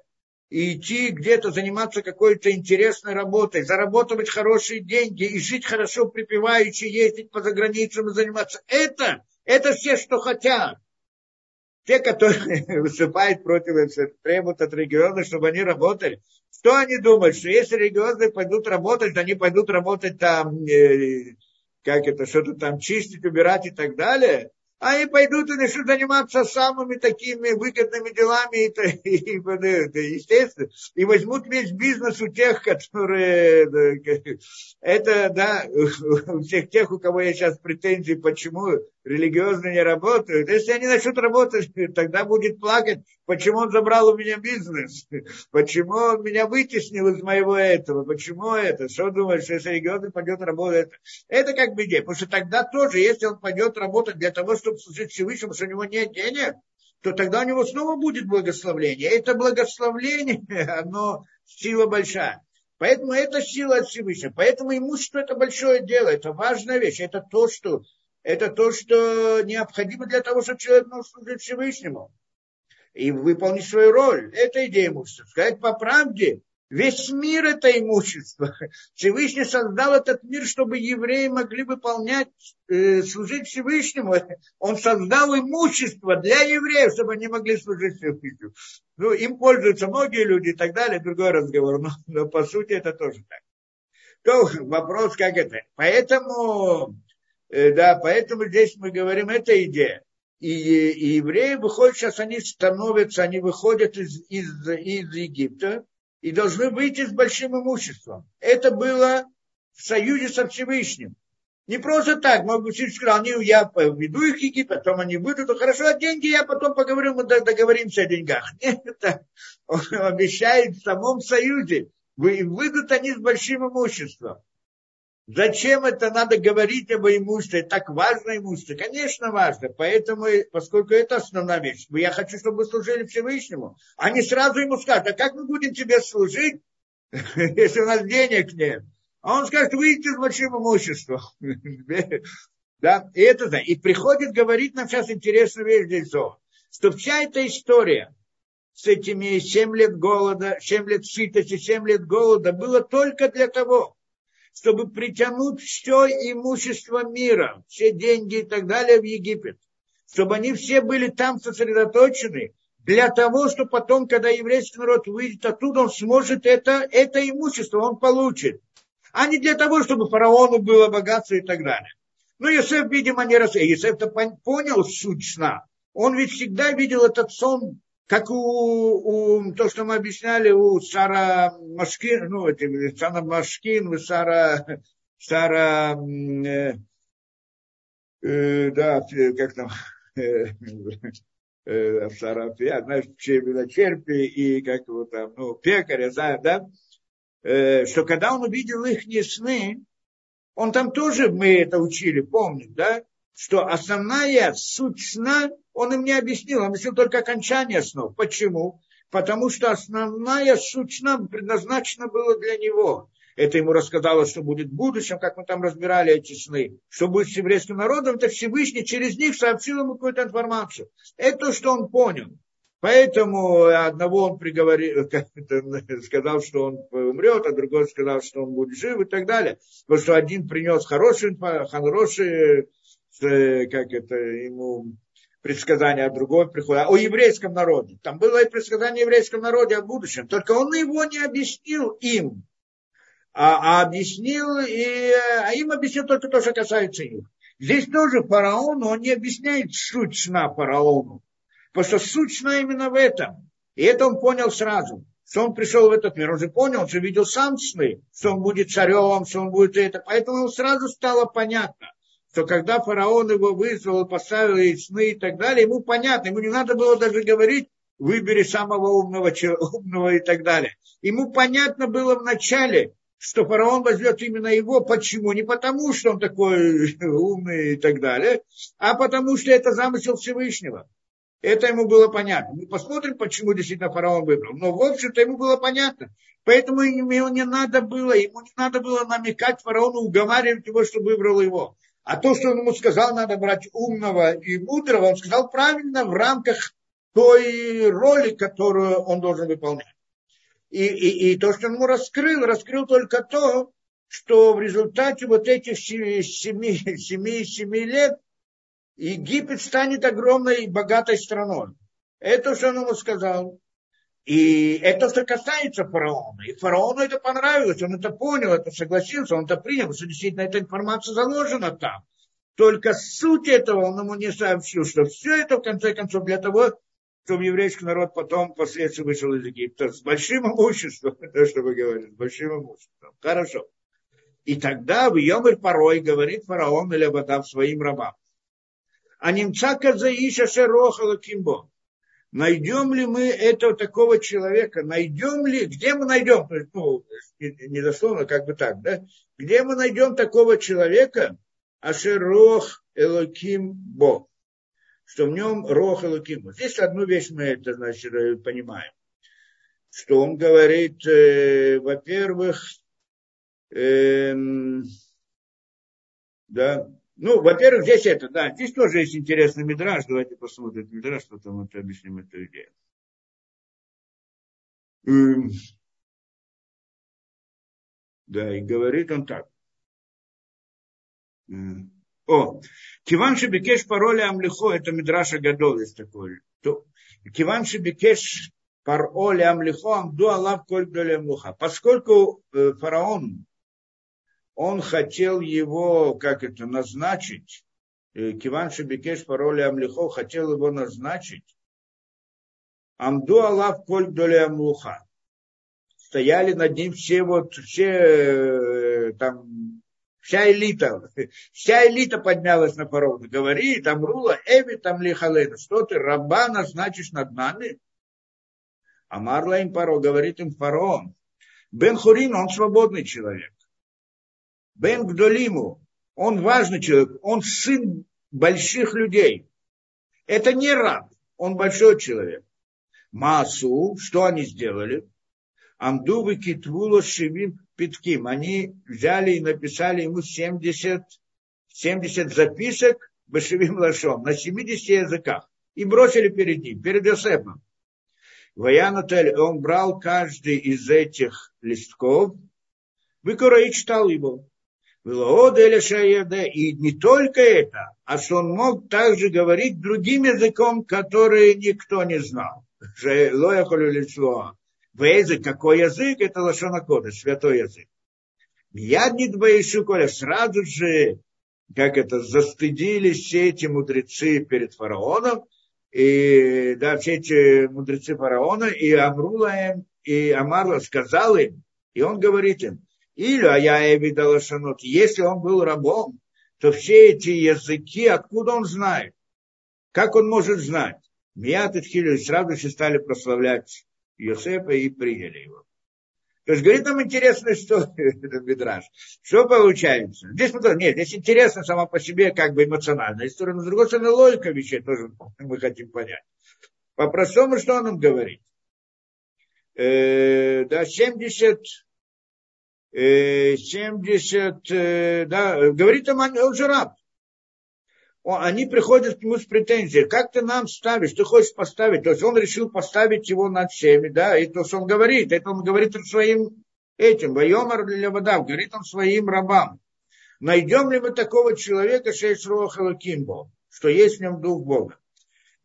идти где-то заниматься какой-то интересной работой, заработать хорошие деньги и жить хорошо припеваючи, ездить по заграницам и заниматься. Это, это все, что хотят. Те, которые <laughs> выступают против этого, требуют от региона, чтобы они работали. Что они думают? Что если регионы пойдут работать, то они пойдут работать там, э, как это, что-то там чистить, убирать и так далее они пойдут и начнут заниматься самыми такими выгодными делами, и, и, и, естественно, и возьмут весь бизнес у тех, которые, это, да, у всех тех, у кого есть сейчас претензии, почему религиозно не работают. Если они начнут работать, <laughs> тогда будет плакать, почему он забрал у меня бизнес, <laughs> почему он меня вытеснил из моего этого, почему это, что думаешь, что если религиозно пойдет работать, это как бы идея, потому что тогда тоже, если он пойдет работать для того, чтобы служить Всевышнему, что у него нет денег, то тогда у него снова будет благословление. Это благословление, <laughs> оно сила большая. Поэтому это сила от Всевышнего. Поэтому имущество это большое дело, это важная вещь. Это то, что это то, что необходимо для того, чтобы человек мог служить Всевышнему и выполнить свою роль. Это идея имущества. Сказать по правде, весь мир это имущество. Всевышний создал этот мир, чтобы евреи могли выполнять, э, служить Всевышнему. Он создал имущество для евреев, чтобы они могли служить Всевышнему. Ну, им пользуются многие люди и так далее, другой разговор. Но, но по сути это тоже так. То вопрос, как это. Поэтому да, поэтому здесь мы говорим, это идея. И, и евреи выходят, сейчас они становятся, они выходят из, из, из Египта и должны выйти с большим имуществом. Это было в союзе со Всевышним. Не просто так, может быть, сказал, они, я веду их в Египет, потом они выйдут, ну, хорошо, а деньги я потом поговорю, мы договоримся о деньгах. <laughs> Нет, он обещает в самом союзе, выйдут они с большим имуществом. Зачем это надо говорить об имуществе? Так важно имущество? Конечно, важно. Поэтому, поскольку это основная вещь, я хочу, чтобы вы служили Всевышнему. Они сразу ему скажут, а как мы будем тебе служить, <laughs> если у нас денег нет? А он скажет, выйдите с большим имуществом. <laughs> да, и это. И приходит говорить нам сейчас интересную вещь здесь, что вся эта история с этими 7 лет голода, 7 лет сытости, 7 лет голода было только для того, чтобы притянуть все имущество мира, все деньги и так далее в Египет. Чтобы они все были там сосредоточены, для того, чтобы потом, когда еврейский народ выйдет оттуда, он сможет это, это имущество, он получит. А не для того, чтобы фараону было богатство и так далее. Но Иосиф, видимо, не раз... Иосиф-то понял суть сна. Он ведь всегда видел этот сон как у, у то, что мы объясняли у Сара Машкин, ну, эти, Сара Машкин, Сара, Сара, э, э, да, как там, э, э, Сара, я знаю, черпи и как его там, ну, пекаря, знаю, да, э, что когда он увидел их сны, он там тоже, мы это учили, помним, да, что основная суть сна он им не объяснил, он объяснил только окончание снов. Почему? Потому что основная суть сна предназначена была для него. Это ему рассказало, что будет в будущем, как мы там разбирали эти сны. Что будет с еврейским народом, это Всевышний через них сообщил ему какую-то информацию. Это то, что он понял. Поэтому одного он приговорил, <laughs> <laughs> сказал, что он умрет, а другой сказал, что он будет жив и так далее. Потому что один принес хороший э, как это, ему предсказание, а другое приходит. О еврейском народе. Там было и предсказание о еврейском народе о будущем. Только он его не объяснил им. А, а объяснил, и, а им объяснил только то, что касается их. Здесь тоже фараон, он не объясняет суть сна фараону. Потому что суть сна именно в этом. И это он понял сразу. Что он пришел в этот мир. Он же понял, он же видел сам сны, что он будет царем, что он будет это. Поэтому ему сразу стало понятно что когда фараон его вызвал, поставил ей сны и так далее, ему понятно, ему не надо было даже говорить, выбери самого умного, <laughs> умного и так далее. Ему понятно было вначале, что фараон возьмет именно его. Почему? Не потому, что он такой <laughs> умный и так далее, а потому, что это замысел Всевышнего. Это ему было понятно. Мы посмотрим, почему действительно фараон выбрал. Но, в общем-то, ему было понятно. Поэтому ему не надо было, ему не надо было намекать фараону, уговаривать его, чтобы выбрал его. А то, что он ему сказал, надо брать умного и мудрого, он сказал правильно в рамках той роли, которую он должен выполнять. И, и, и то, что он ему раскрыл, раскрыл только то, что в результате вот этих семи, семи, семи, лет Египет станет огромной и богатой страной. Это, что он ему сказал. И это, что касается фараона. И фараону это понравилось, он это понял, это согласился, он это принял, что действительно эта информация заложена там. Только суть этого он ему не сообщил, что все это, в конце концов, для того, чтобы еврейский народ потом впоследствии вышел из Египта с большим имуществом, <laughs> то, что вы говорите, с большим имуществом. Хорошо. И тогда в Йомер порой говорит фараон или вода своим рабам. А немца Казаиша Шерохала Кимбо найдем ли мы этого такого человека, найдем ли, где мы найдем, ну, не дословно, как бы так, да, где мы найдем такого человека, Ашерох Элоким Бо, что в нем Рох Элоким. Здесь одну вещь мы это, значит, э, понимаем, что он говорит, э, во-первых, э, да, ну, во-первых, здесь это, да, здесь тоже есть интересный мидраж. Давайте посмотрим мидраж, потом это объясним эту идею. Эм, да, и говорит он так. Эм, о, Киван Шебекеш пароли Амлихо, это Мидраша Гадол есть такой. Киван Шебекеш пароли Амлихо, Амду Аллах Коль Амлуха. Поскольку э, фараон он хотел его, как это, назначить, э, Киван Шебекеш по роли Амлихо хотел его назначить, Амду Аллах Коль Доли Амлуха. Стояли над ним все вот, все э, там, вся элита, <laughs> вся элита поднялась на порог. Говорит, Амрула, Эви там лихалена, что ты, раба назначишь над нами? Амарла им Паро, говорит им фараон. Бен Хурин, он свободный человек. Бен Гдолиму, он важный человек, он сын больших людей. Это не раб, он большой человек. Масу, что они сделали? Амдувы китвуло шивим питким. Они взяли и написали ему 70, 70 записок башевим лашом на 70 языках. И бросили перед ним, перед Йосефом. Ваянатель, он брал каждый из этих листков, Выкура и читал его. И не только это, а что он мог также говорить другим языком, который никто не знал. Язык, какой язык? Это Лошона Кода, святой язык. Яднит Баишу Коля сразу же, как это, застыдились все эти мудрецы перед фараоном, и, да, все эти мудрецы фараона, и Амрула им, и Амарла сказал им, и он говорит им, или а я видала шанот. Если он был рабом, то все эти языки, откуда он знает? Как он может знать? Мият и сразу же стали прославлять Йосефа и приняли его. То есть говорит нам интересно, что <laughs> это Мидраж. Что получается? Здесь нет, здесь интересно сама по себе как бы эмоциональная история, но с другой стороны логика вещей тоже <laughs> мы хотим понять. По-простому, что он нам говорит? Э, да, 70 70, э, да, говорит им, он же раб. Они приходят к нему с претензией, как ты нам ставишь, ты хочешь поставить, то есть он решил поставить его над всеми, да, и то, что он говорит, это он говорит своим этим, воемар вода, говорит он своим рабам. Найдем ли мы такого человека, Шейшруахалакимбо, что есть в нем дух Бога?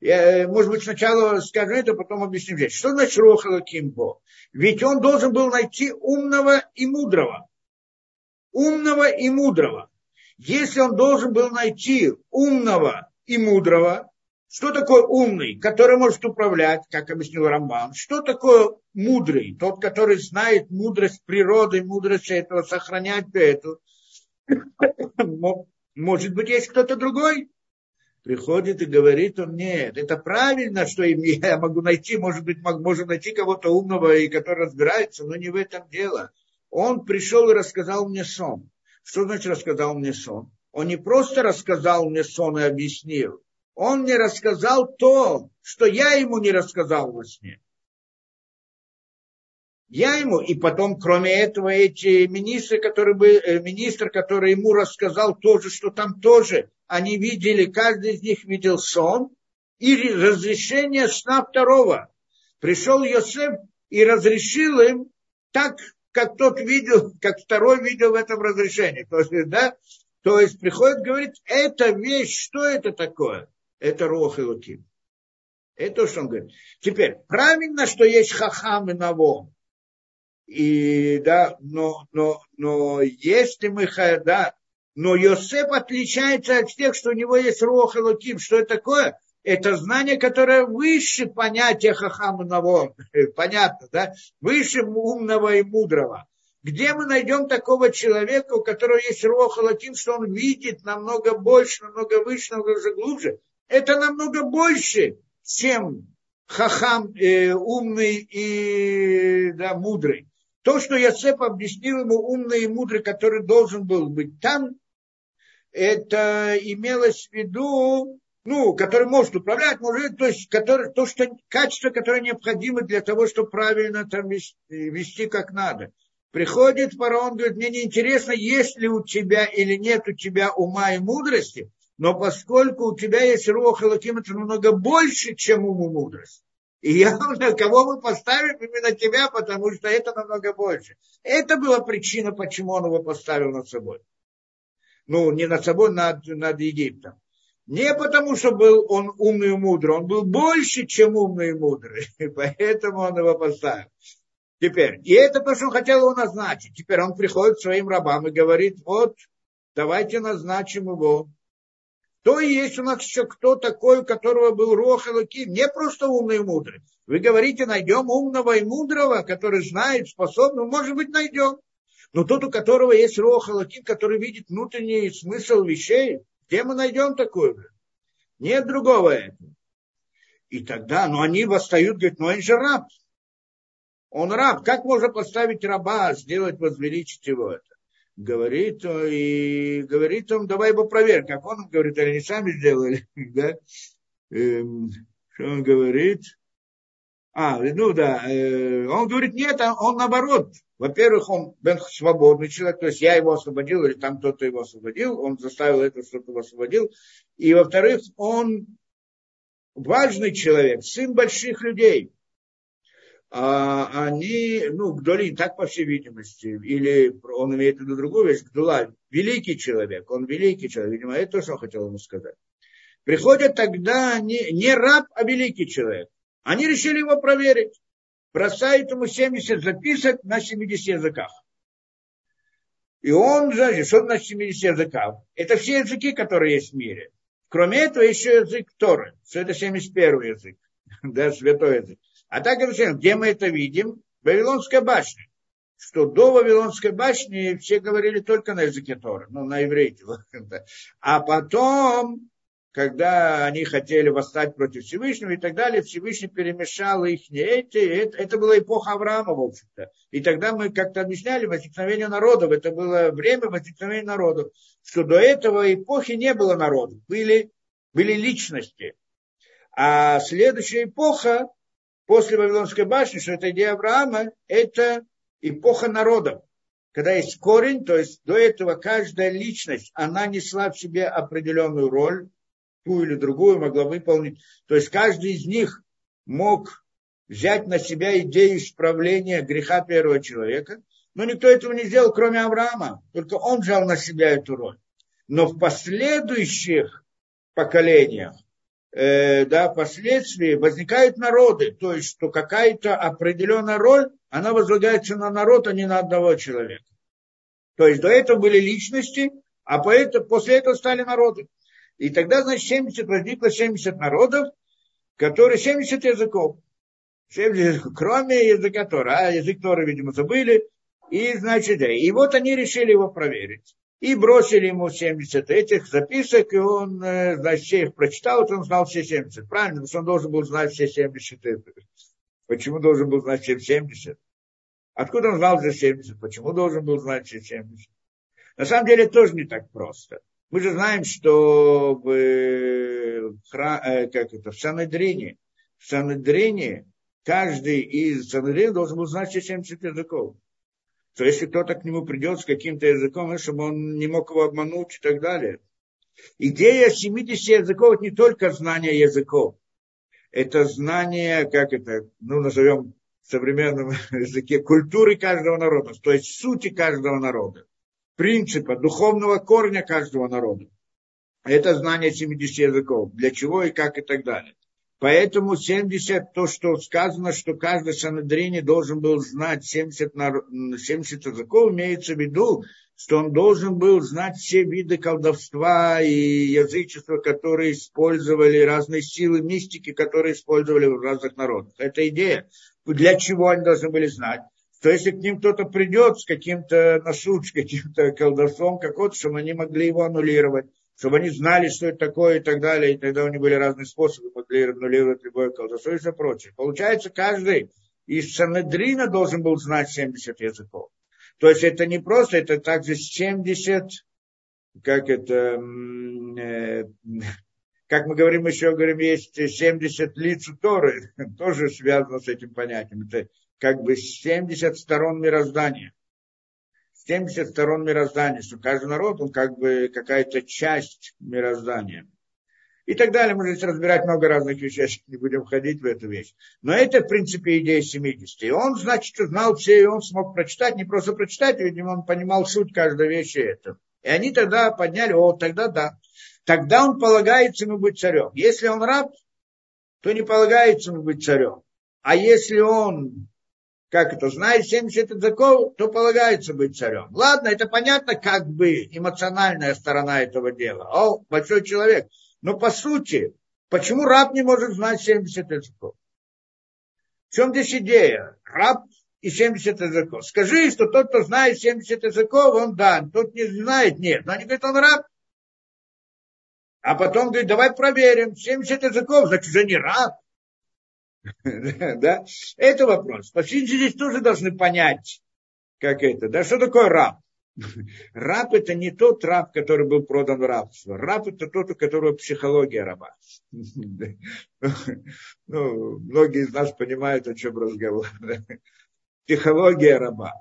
Я, может быть, сначала скажу это, потом объясню здесь. Что значит Рохала Кимбо? Ведь он должен был найти умного и мудрого. Умного и мудрого. Если он должен был найти умного и мудрого, что такое умный, который может управлять, как объяснил Рамбан? Что такое мудрый? Тот, который знает мудрость природы, мудрость этого, сохранять это. <coughs> Может быть, есть кто-то другой? Приходит и говорит он, нет, это правильно, что я могу найти, может быть, можем найти кого-то умного, и который разбирается, но не в этом дело. Он пришел и рассказал мне сон. Что значит рассказал мне сон? Он не просто рассказал мне сон и объяснил, он мне рассказал то, что я ему не рассказал во сне. Я ему, и потом, кроме этого, эти министры, которые бы, э, министр, который ему рассказал тоже, что там тоже, они видели, каждый из них видел сон и разрешение сна второго. Пришел Йосеф и разрешил им так, как тот видел, как второй видел в этом разрешении. То есть, да, то есть приходит, говорит, эта вещь, что это такое? Это Рох и Луким. Это то, что он говорит. Теперь, правильно, что есть хахам и навом. И, да, но, но, но если мы, да, но Йосеф отличается от всех, что у него есть Рох и Луким. Что это такое? Это знание, которое выше понятия Хахама Навон. <laughs> Понятно, да? Выше умного и мудрого. Где мы найдем такого человека, у которого есть Рох и Луким, что он видит намного больше, намного выше, намного глубже? Это намного больше, чем Хахам э, умный и да, мудрый. То, что Ясеп объяснил ему умный и мудрый, который должен был быть там, это имелось в виду, ну, который может управлять, может, то есть который, то, что, качество, которое необходимо для того, чтобы правильно там вести, вести как надо. Приходит фараон, говорит, мне не интересно, есть ли у тебя или нет у тебя ума и мудрости, но поскольку у тебя есть рух и лаким, это намного больше, чем ум и мудрость. И явно, <laughs> кого мы поставим, именно тебя, потому что это намного больше. Это была причина, почему он его поставил над собой. Ну, не над собой, над, над Египтом. Не потому, что был он умный и мудрый, он был больше, чем умный и мудрый. <laughs> И поэтому он его поставил. Теперь, и это то, что он хотел его назначить. Теперь он приходит к своим рабам и говорит, вот, давайте назначим его то и есть у нас еще кто такой, у которого был Рох и Луким, не просто умный и мудрый. Вы говорите, найдем умного и мудрого, который знает, способный, может быть, найдем. Но тот, у которого есть Рох и Луким, который видит внутренний смысл вещей, где мы найдем такое? Нет другого этого. И тогда, ну они восстают, говорят, ну он же раб. Он раб. Как можно поставить раба, сделать, возвеличить его это? Говорит, и говорит он, давай его проверь, как он говорит, они сами сделали, <laughs> да? Эм, что он говорит? А, ну да, э, он говорит, нет, а он наоборот. Во-первых, он был свободный человек, то есть я его освободил, или там кто-то его освободил, он заставил это, что-то освободил. И во-вторых, он важный человек, сын больших людей а они, ну, Гдолин, так по всей видимости, или он имеет в виду другую вещь, Гдула, великий человек, он великий человек, видимо, это то, что он хотел ему сказать. Приходят тогда не, не раб, а великий человек. Они решили его проверить. Бросают ему 70 записок на 70 языках. И он, значит, что на 70 языках? Это все языки, которые есть в мире. Кроме этого, еще язык Торы, что это 71 язык, <laughs> да, святой язык. А так это где мы это видим? В Вавилонской башне. Что до Вавилонской башни все говорили только на языке Тора, ну, на иврите. <laughs> А потом, когда они хотели восстать против Всевышнего и так далее, Всевышний перемешал их не эти, это, это была эпоха Авраама, в общем-то. И тогда мы как-то объясняли возникновение народов, это было время возникновения народов, что до этого эпохи не было народов, были, были личности. А следующая эпоха, после Вавилонской башни, что это идея Авраама, это эпоха народов. Когда есть корень, то есть до этого каждая личность, она несла в себе определенную роль, ту или другую могла выполнить. То есть каждый из них мог взять на себя идею исправления греха первого человека, но никто этого не сделал, кроме Авраама. Только он взял на себя эту роль. Но в последующих поколениях э, да, впоследствии возникают народы, то есть что какая-то определенная роль, она возлагается на народ, а не на одного человека. То есть до этого были личности, а поэтому, после этого стали народы. И тогда, значит, 70, возникло 70 народов, которые 70 языков. 70, кроме языка Тора. А язык Тора, видимо, забыли. И, значит, и вот они решили его проверить и бросили ему 70 этих записок, и он, э, значит, все их прочитал, и он знал все 70. Правильно, потому что он должен был знать все 70. Почему должен был знать все 70? Откуда он знал все 70? Почему должен был знать все 70? На самом деле тоже не так просто. Мы же знаем, что в, э, как это, в Санедрине, в Санедрине каждый из Санедрин должен был знать все 70 языков. То если кто-то к нему придет с каким-то языком, чтобы он не мог его обмануть и так далее. Идея 70 языков – это не только знание языков. Это знание, как это, ну, назовем в современном <laughs> языке, культуры каждого народа, то есть сути каждого народа, принципа, духовного корня каждого народа. Это знание 70 языков, для чего и как и так далее. Поэтому 70, то, что сказано, что каждый санадрини должен был знать 70, 70 языков, имеется в виду, что он должен был знать все виды колдовства и язычества, которые использовали, разные силы мистики, которые использовали в разных народах. Это идея. Для чего они должны были знать? То если к ним кто-то придет с каким-то насуд, с каким-то колдовством какой-то, чтобы они могли его аннулировать чтобы они знали, что это такое и так далее, и тогда у них были разные способы, могли аннулировать любое колдовство и все прочее. Получается, каждый из Санедрина должен был знать 70 языков. То есть это не просто, это также 70, как это, э, как мы говорим еще, говорим, есть 70 лиц Торы, <laughs> тоже связано с этим понятием. Это как бы 70 сторон мироздания. 70 сторон мироздания, что каждый народ, он как бы какая-то часть мироздания. И так далее. Можно здесь разбирать много разных вещей, не будем входить в эту вещь. Но это, в принципе, идея 70. И он, значит, знал все, и он смог прочитать, не просто прочитать, видимо, он понимал суть каждой вещи это. И они тогда подняли, о, тогда да. Тогда он полагается ему быть царем. Если он раб, то не полагается ему быть царем. А если он как это, знает 70 языков, то полагается быть царем. Ладно, это понятно, как бы эмоциональная сторона этого дела. О, большой человек. Но по сути, почему раб не может знать 70 языков? В чем здесь идея? Раб и 70 языков. Скажи, что тот, кто знает 70 языков, он да, тот не знает, нет. Но они говорят, он раб. А потом говорит, давай проверим, 70 языков, значит, уже не раб. <laughs> да? Это вопрос. Пасхинцы здесь тоже должны понять, как это, да, что такое раб. <laughs> Раб это не тот раб, который был продан в рабство. Раб это тот, у которого психология раба. <laughs> ну, многие из нас понимают, о чем разговор. психология раба.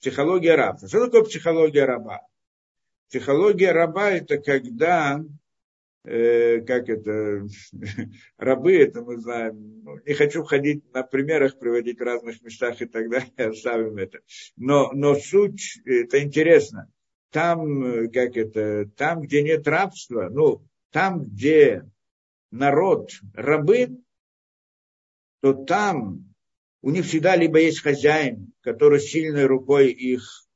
Психология раба. Что такое психология раба? Психология раба это когда Э, как это, <laughs> рабы, это мы знаем. Ну, не хочу ходить на примерах, приводить в разных местах и так далее, <laughs> оставим это. Но, но суть, это интересно. Там, как это, там, где нет рабства, ну, там, где народ рабы, то там у них всегда либо есть хозяин, который сильной рукой их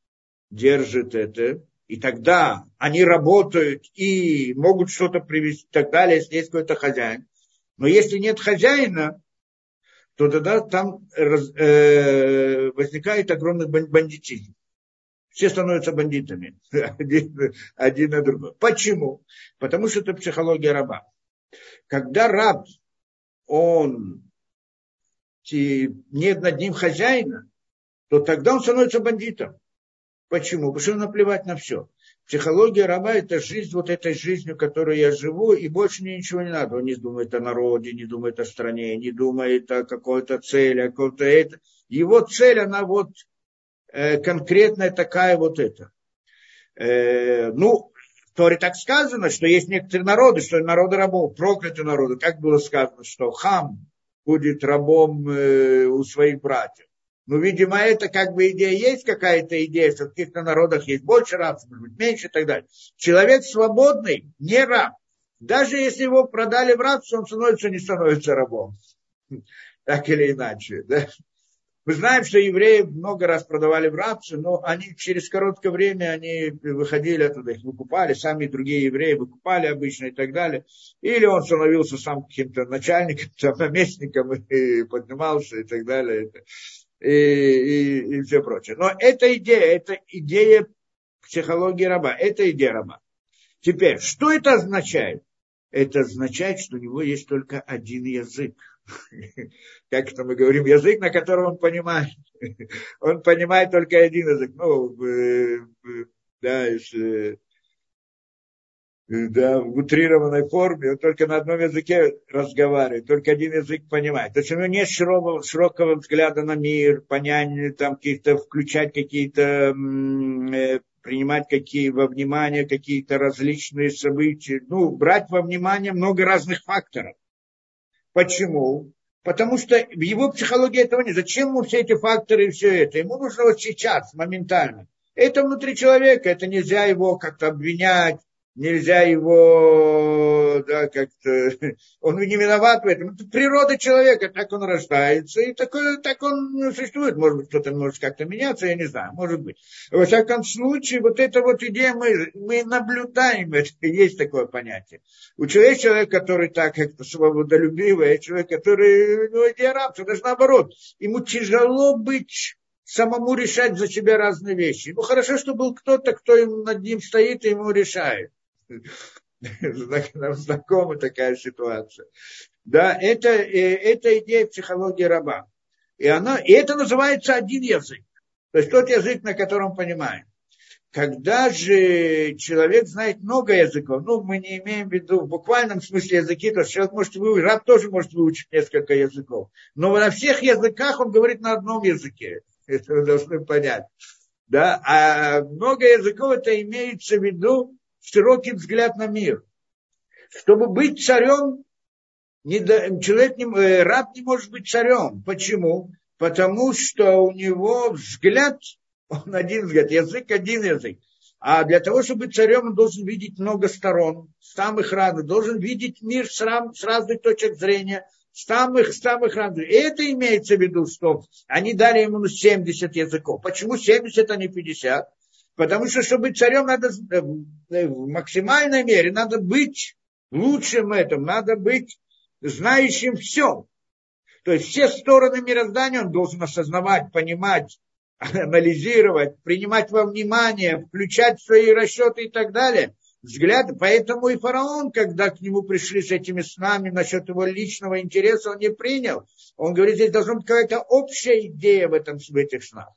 держит это, и тогда они работают и могут что-то привести и так далее, если есть какой-то хозяин. Но если нет хозяина, то тогда там э, возникает огромный бандитизм. Все становятся бандитами, <laughs> один, один на другой. Почему? Потому что это психология раба. Когда раб, он нет над ним хозяина, то тогда он становится бандитом. Почему? Потому что наплевать на все. Психология раба – это жизнь вот этой жизнью, которой я живу, и больше мне ничего не надо. Он не думает о народе, не думает о стране, не думает о какой-то цели, о каком-то это. Его цель, она вот э, конкретная такая вот эта. Э, ну, в Торе так сказано, что есть некоторые народы, что народы рабов, проклятые народы. Как было сказано, что хам будет рабом э, у своих братьев. Ну, видимо, это как бы идея, есть какая-то идея, что в каких-то народах есть больше рабов, может быть, меньше и так далее. Человек свободный, не раб. Даже если его продали в рабство, он становится, не становится рабом. Так или иначе. Да? Мы знаем, что евреи много раз продавали в рабство, но они через короткое время они выходили оттуда, их выкупали, сами другие евреи выкупали обычно и так далее. Или он становился сам каким-то начальником, <laughs> там, наместником и поднимался и так далее и, и, и все прочее. Но эта идея, это идея психологии раба, это идея раба. Теперь, что это означает? Это означает, что у него есть только один язык. <laughs> Как это мы говорим, язык, на котором он понимает. <laughs> Он понимает только один язык. Ну, да, из да, в утрированной форме, он только на одном языке разговаривает, только один язык понимает. То есть у него нет широкого, широкого взгляда на мир, понятия, там каких-то, включать какие-то, э, принимать какие во внимание какие-то различные события, ну, брать во внимание много разных факторов. Почему? Потому что в его психологии этого нет. Зачем ему все эти факторы и все это? Ему нужно вот сейчас, моментально. Это внутри человека, это нельзя его как-то обвинять, нельзя его, да, как-то, <laughs> он не виноват в этом. Это природа человека, так он рождается, и такой, так он существует. Может быть, кто-то может как-то меняться, я не знаю, может быть. Во всяком случае, вот эта вот идея, мы, мы наблюдаем, это <laughs> есть такое понятие. У человека, человек, который так как-то свободолюбивый, а человек, который, ну, идея рабства, даже наоборот, ему тяжело быть самому решать за себя разные вещи. Ну, хорошо, что был кто-то, кто им над ним стоит и ему решает. Нам знакома такая ситуация. Да, это, э, это идея психологии раба. И, она, и это называется один язык. То есть тот язык, на котором понимаем. Когда же человек знает много языков, ну, мы не имеем в виду в буквальном смысле языки, то есть человек может выучить, раб тоже может выучить несколько языков. Но на всех языках он говорит на одном языке. Это вы должны понять. Да? А много языков это имеется в виду широкий взгляд на мир. Чтобы быть царем, не человек не, э, раб не может быть царем. Почему? Потому что у него взгляд, <laughs> он один взгляд, язык один язык. А для того, чтобы быть царем, он должен видеть много сторон, самых разных, должен видеть мир с, рам, с разных точек зрения, самых, самых разных. И это имеется в виду, что они дали ему 70 языков. Почему 70, а не 50? Потому что, чтобы быть царем, надо э, э, в максимальной мере, надо быть лучшим в этом, надо быть знающим все. То есть все стороны мироздания он должен осознавать, понимать, <laughs> анализировать, принимать во внимание, включать свои расчеты и так далее. Взгляды. Поэтому и фараон, когда к нему пришли с этими снами насчет его личного интереса, он не принял. Он говорит, здесь должна быть какая-то общая идея в, этом, в этих снах.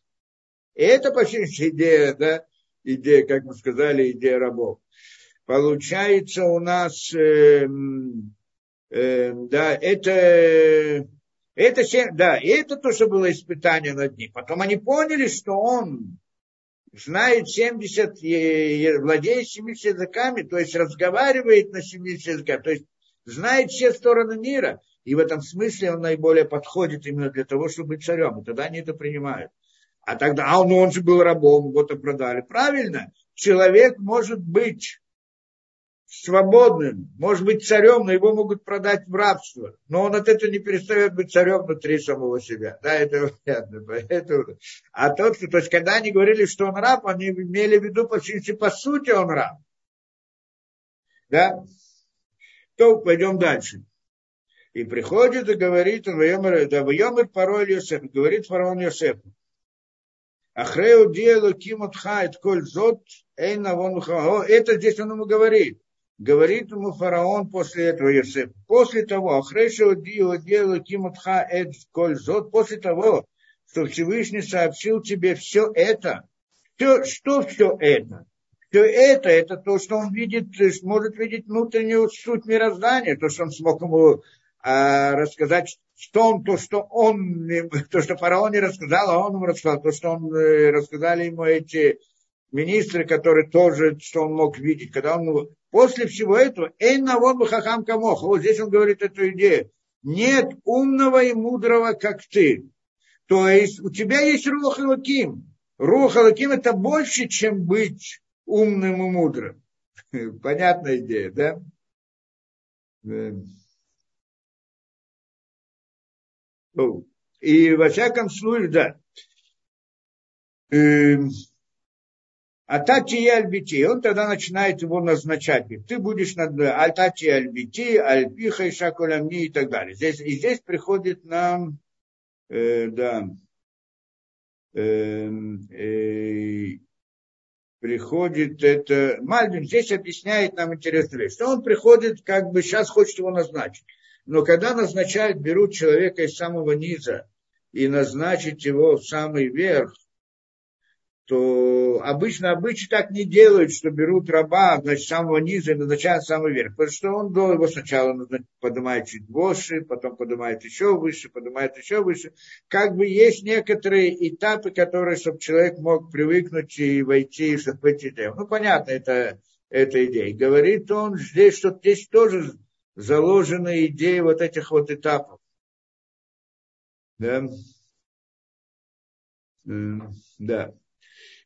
И это почти идея, да, идея, как мы сказали, идея рабов. Получается у нас, э, э, да, это, это, да, это то, что было испытание над ним. Потом они поняли, что он знает 70, владеет 70 языками, то есть разговаривает на 70 языках, то есть знает все стороны мира. И в этом смысле он наиболее подходит именно для того, чтобы быть царем. И тогда они это принимают. А тогда, а он, он же был рабом, вот и продали. Правильно, человек может быть свободным, может быть царем, но его могут продать в рабство. Но он от этого не перестает быть царем внутри самого себя. Да, это понятно. Поэтому... А тот, кто, то есть, когда они говорили, что он раб, они имели в виду, по сути, по сути он раб. Да? То пойдем дальше. И приходит и говорит, да, Вайомер пароль Йосеф, говорит фараон Йосефу. Ахреу делу кимут хайт коль зот эйна вон Это здесь он ему говорит. Говорит ему фараон после этого Йосеф. После того, Ахрешу делу кимут хайт коль зот, после того, что Всевышний сообщил тебе все это. Все, что все это? Все это, это то, что он видит, может видеть внутреннюю суть мироздания, то, что он смог ему рассказать что он, то, что он, <laughs> то, что фараон не рассказал, а он ему рассказал, то, что он э, рассказали ему эти министры, которые тоже, что он мог видеть, когда он, после всего этого, эй на вот бы хахам камох, вот здесь он говорит эту идею, нет умного и мудрого, как ты. То есть у тебя есть рух лаким. Рух лаким это больше, чем быть умным и мудрым. <laughs> Понятная идея, да? И во всяком случае, да. Эм, а Тати Альбити, он тогда начинает его назначать. Ты будешь над Альтати Альбити, Альпиха и Шакулямни и так далее. Здесь, и здесь приходит нам, э, да, э, э, приходит это, Мальбин здесь объясняет нам интересную вещь, что он приходит, как бы сейчас хочет его назначить. Но когда назначают, берут человека из самого низа и назначить его в самый верх, то обычно обычно так не делают, что берут раба, значит, самого низа и назначают самый верх. Потому что он до его сначала поднимает чуть выше, потом поднимает еще выше, поднимает еще выше. Как бы есть некоторые этапы, которые, чтобы человек мог привыкнуть и войти, чтобы пойти. Ну, понятно, это, это идея. Говорит он здесь, что здесь тоже заложена идея вот этих вот этапов. Да. Да.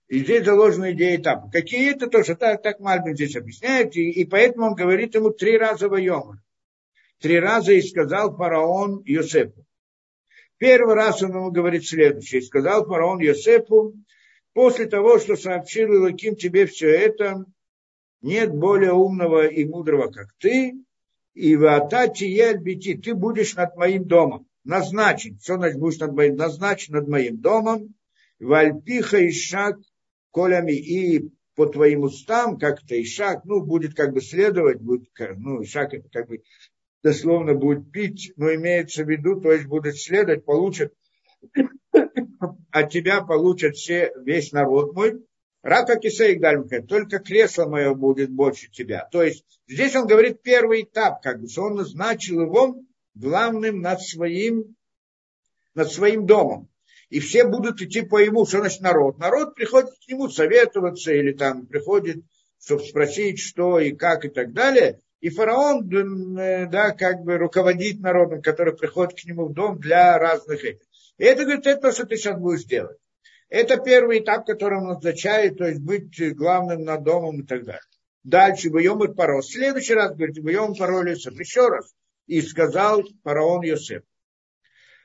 И здесь заложена идея этапа. Какие это тоже, так, так Мальбин здесь объясняет, и, и поэтому он говорит ему три раза воема. Три раза и сказал фараон Йосепу. Первый раз он ему говорит следующее. Сказал фараон Йосепу, после того, что сообщил Илаким тебе все это, нет более умного и мудрого, как ты, и в Атати Ельбити, ты будешь над моим домом, назначен, что значит будешь над моим, назначен над моим домом, Вальпиха и шаг колями и по твоим устам, как-то и шаг, ну, будет как бы следовать, будет, ну, шаг это как бы дословно будет пить, но имеется в виду, то есть будет следовать, получат, от тебя получат все, весь народ мой, Рака кисейк дальмка, только кресло мое будет больше тебя. То есть здесь он говорит первый этап, как бы, что он назначил его главным над своим, над своим домом и все будут идти по ему, что значит народ. Народ приходит к нему советоваться или там приходит, чтобы спросить, что и как и так далее. И фараон, э, да, как бы руководит народом, который приходит к нему в дом для разных этих. И это, говорит, это то, что ты сейчас будешь делать. Это первый этап, который он назначает, то есть быть главным над домом и так далее. Дальше, и Паро. В следующий раз, говорит, Байом Паро еще раз. И сказал фараон Йосеф.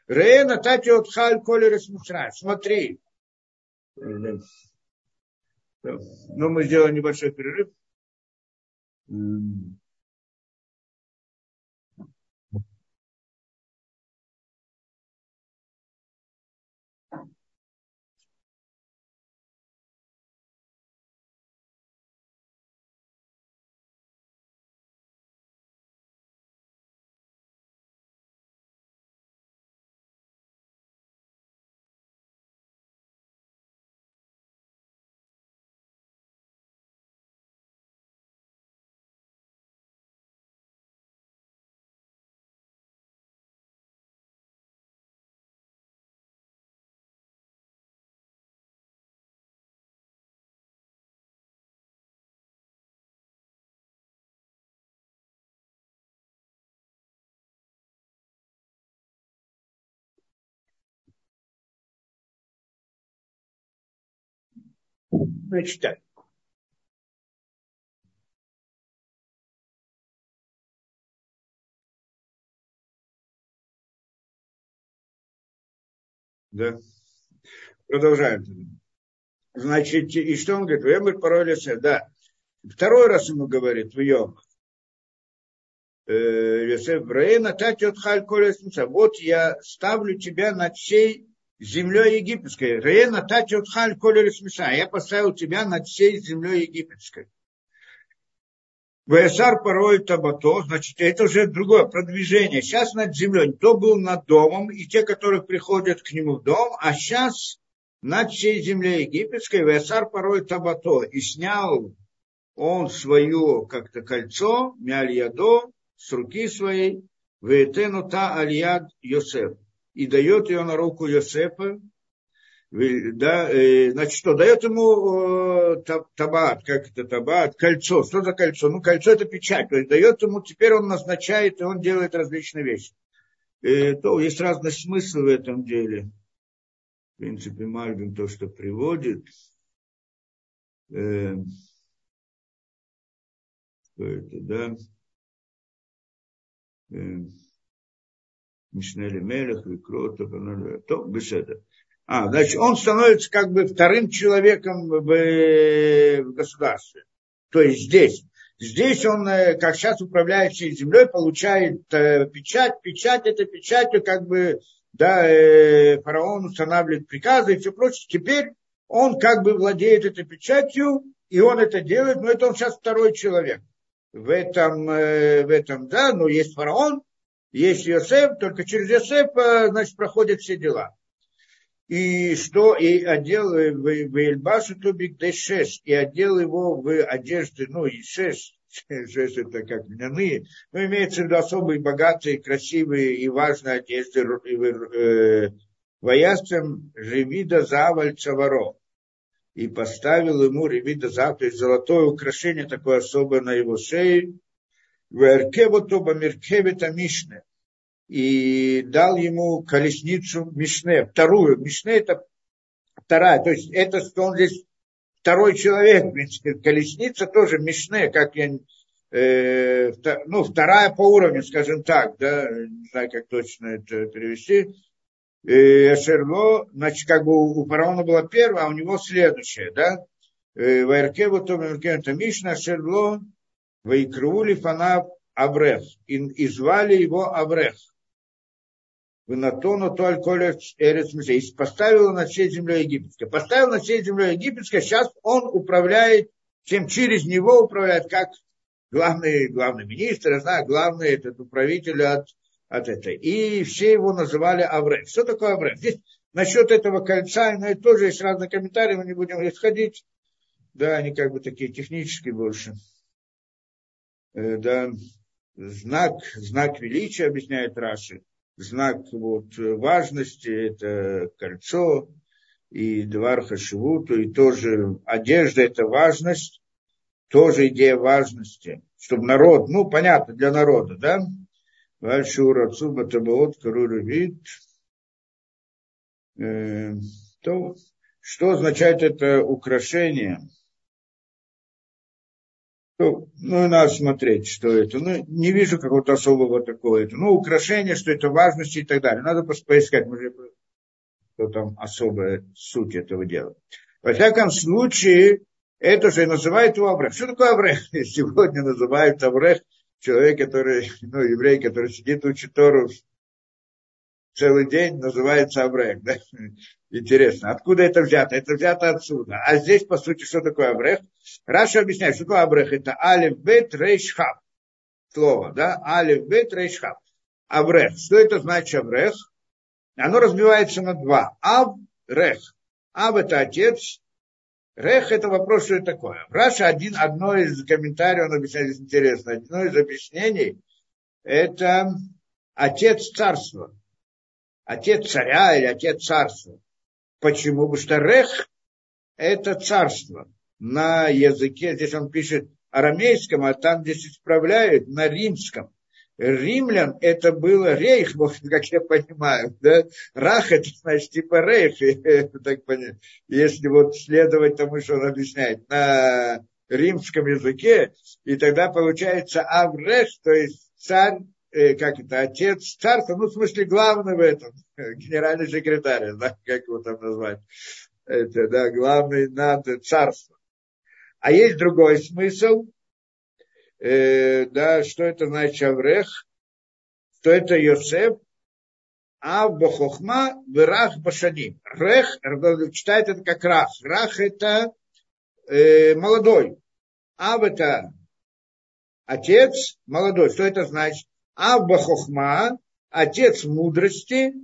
Ре натати от халь колерес Смотри. Ну, мы сделаем небольшой перерыв. Так. Да. Продолжаем. Значит, и что он говорит? Вемер пароль Да. Второй раз ему говорит, в Йом. Э, Йосеф Браэна, тати от халь Вот я ставлю тебя над всей землей египетской. Реена тачот халь колер смеша. Я поставил тебя над всей землей египетской. Весар порой табато, значит, это уже другое продвижение. Сейчас над землей. То был над домом, и те, которые приходят к нему в дом, а сейчас над всей землей египетской, Весар порой табато, и снял он свое как-то кольцо, мяльядо, с руки своей, Ветену та альяд Йосеф и дает ее на руку Йосефа, да, э, значит, что, дает ему э, табат, как это табат, кольцо. Что за кольцо? Ну, кольцо это печать. То есть дает ему, теперь он назначает, и он делает различные вещи. И, то есть разный смысл в этом деле. В принципе, Мальбин то, что приводит. Э, это, да. Э, Мишнели Мелех, Викрота, то беседа. А, значит, он становится как бы вторым человеком в, в государстве. То есть здесь. Здесь он, э, как сейчас управляющий землей, получает э, печать. Печать это печатью, как бы, да, э, фараон устанавливает приказы и все прочее. Теперь он как бы владеет этой печатью, и он это делает, но это он сейчас второй человек. В этом, в этом, да, но есть фараон, есть Йосеф, только через Йосефа, значит, проходят все дела. и что, и одел в Эльбашу Тубик Дешеш, и одел его в одежды, ну, и шеш, <laughs> шеш это как льняные, но имеется в виду особые, богатые, красивые и важные одежды, э, вояцем Ревида Заваль Цаваро, и поставил ему Ревида Зав, то есть золотое украшение такое особое на его шее, в Эркеву Меркевита Мишне, и дал ему колесницу Мишне, вторую. Мишне это вторая, то есть это что он здесь второй человек, в принципе, колесница тоже Мишне, как я, э, ну, вторая по уровню, скажем так, да, не знаю, как точно это перевести. Э, Шерло, значит, как бы у фараона была первая, а у него следующая, да. Э, Вайркеву то Мишна, Шерло, Вайкрули фанав Аврех, и, звали его Аврех в Натону только Эрец И поставил на всей земле египетской. Поставил на всей земле египетской, сейчас он управляет, всем через него управляет, как главный, главный министр, я знаю, главный этот управитель от, от этой. И все его называли Аврех. Что такое Аврех? Здесь насчет этого кольца, но это тоже есть разные комментарии, мы не будем исходить. Да, они как бы такие технические больше. Э, да, знак, знак величия, объясняет Раши знак вот, важности, это кольцо, и двар хашивуту, и тоже одежда – это важность, тоже идея важности, чтобы народ, ну, понятно, для народа, да? Вальшура Цуба Табаот Карура вид. Э, то, что означает это украшение – ну, ну, надо смотреть, что это. Ну, не вижу какого-то особого такого. Это. Ну, украшение, что это важность и так далее. Надо просто поискать, может, что там особая суть этого дела. Во всяком случае, это же называют его Аврех. Что такое Аврех? <laughs> Сегодня называют Аврех человек, который, ну, еврей, который сидит, учит Тору целый день, называется אברך. Да? <laughs> Интересно, откуда это взято? Это взято отсюда. А здесь, по сути, что такое אברך? Раши объясняет, что такое אברך. Это אלף בית ריש כף. Слово, да? אלף בית ריש כף. אברך. Что это значит אברך? Оно разбивается на два. אב, רך. אב это отец. רך это вопрос, что это такое. Раши один, одно из комментариев, он объясняет здесь интересно, одно из объяснений, это отец царства. Отец царя или отец царства. Почему? Потому что Рех – это царство. На языке, здесь он пишет арамейском, а там здесь исправляют на римском. Римлян это было рейх, <laughs> как я понимаю, да? Рах это значит типа рейх, <laughs> так. Если вот следовать тому, что он объясняет на римском языке, и тогда получается Авреш, то есть царь, э, как это, отец царства, ну, в смысле, главный в этом, генеральный секретарь, да, как его там назвать, это, да, главный над царством. А есть другой смысл, э, да, что это значит Аврех, что это Йосеф, а Бахохма Вирах Башаним. Рех, читает это как Рах. Рах это э, молодой. Ав это отец молодой. Что это значит? Ав Бахохма, отец мудрости,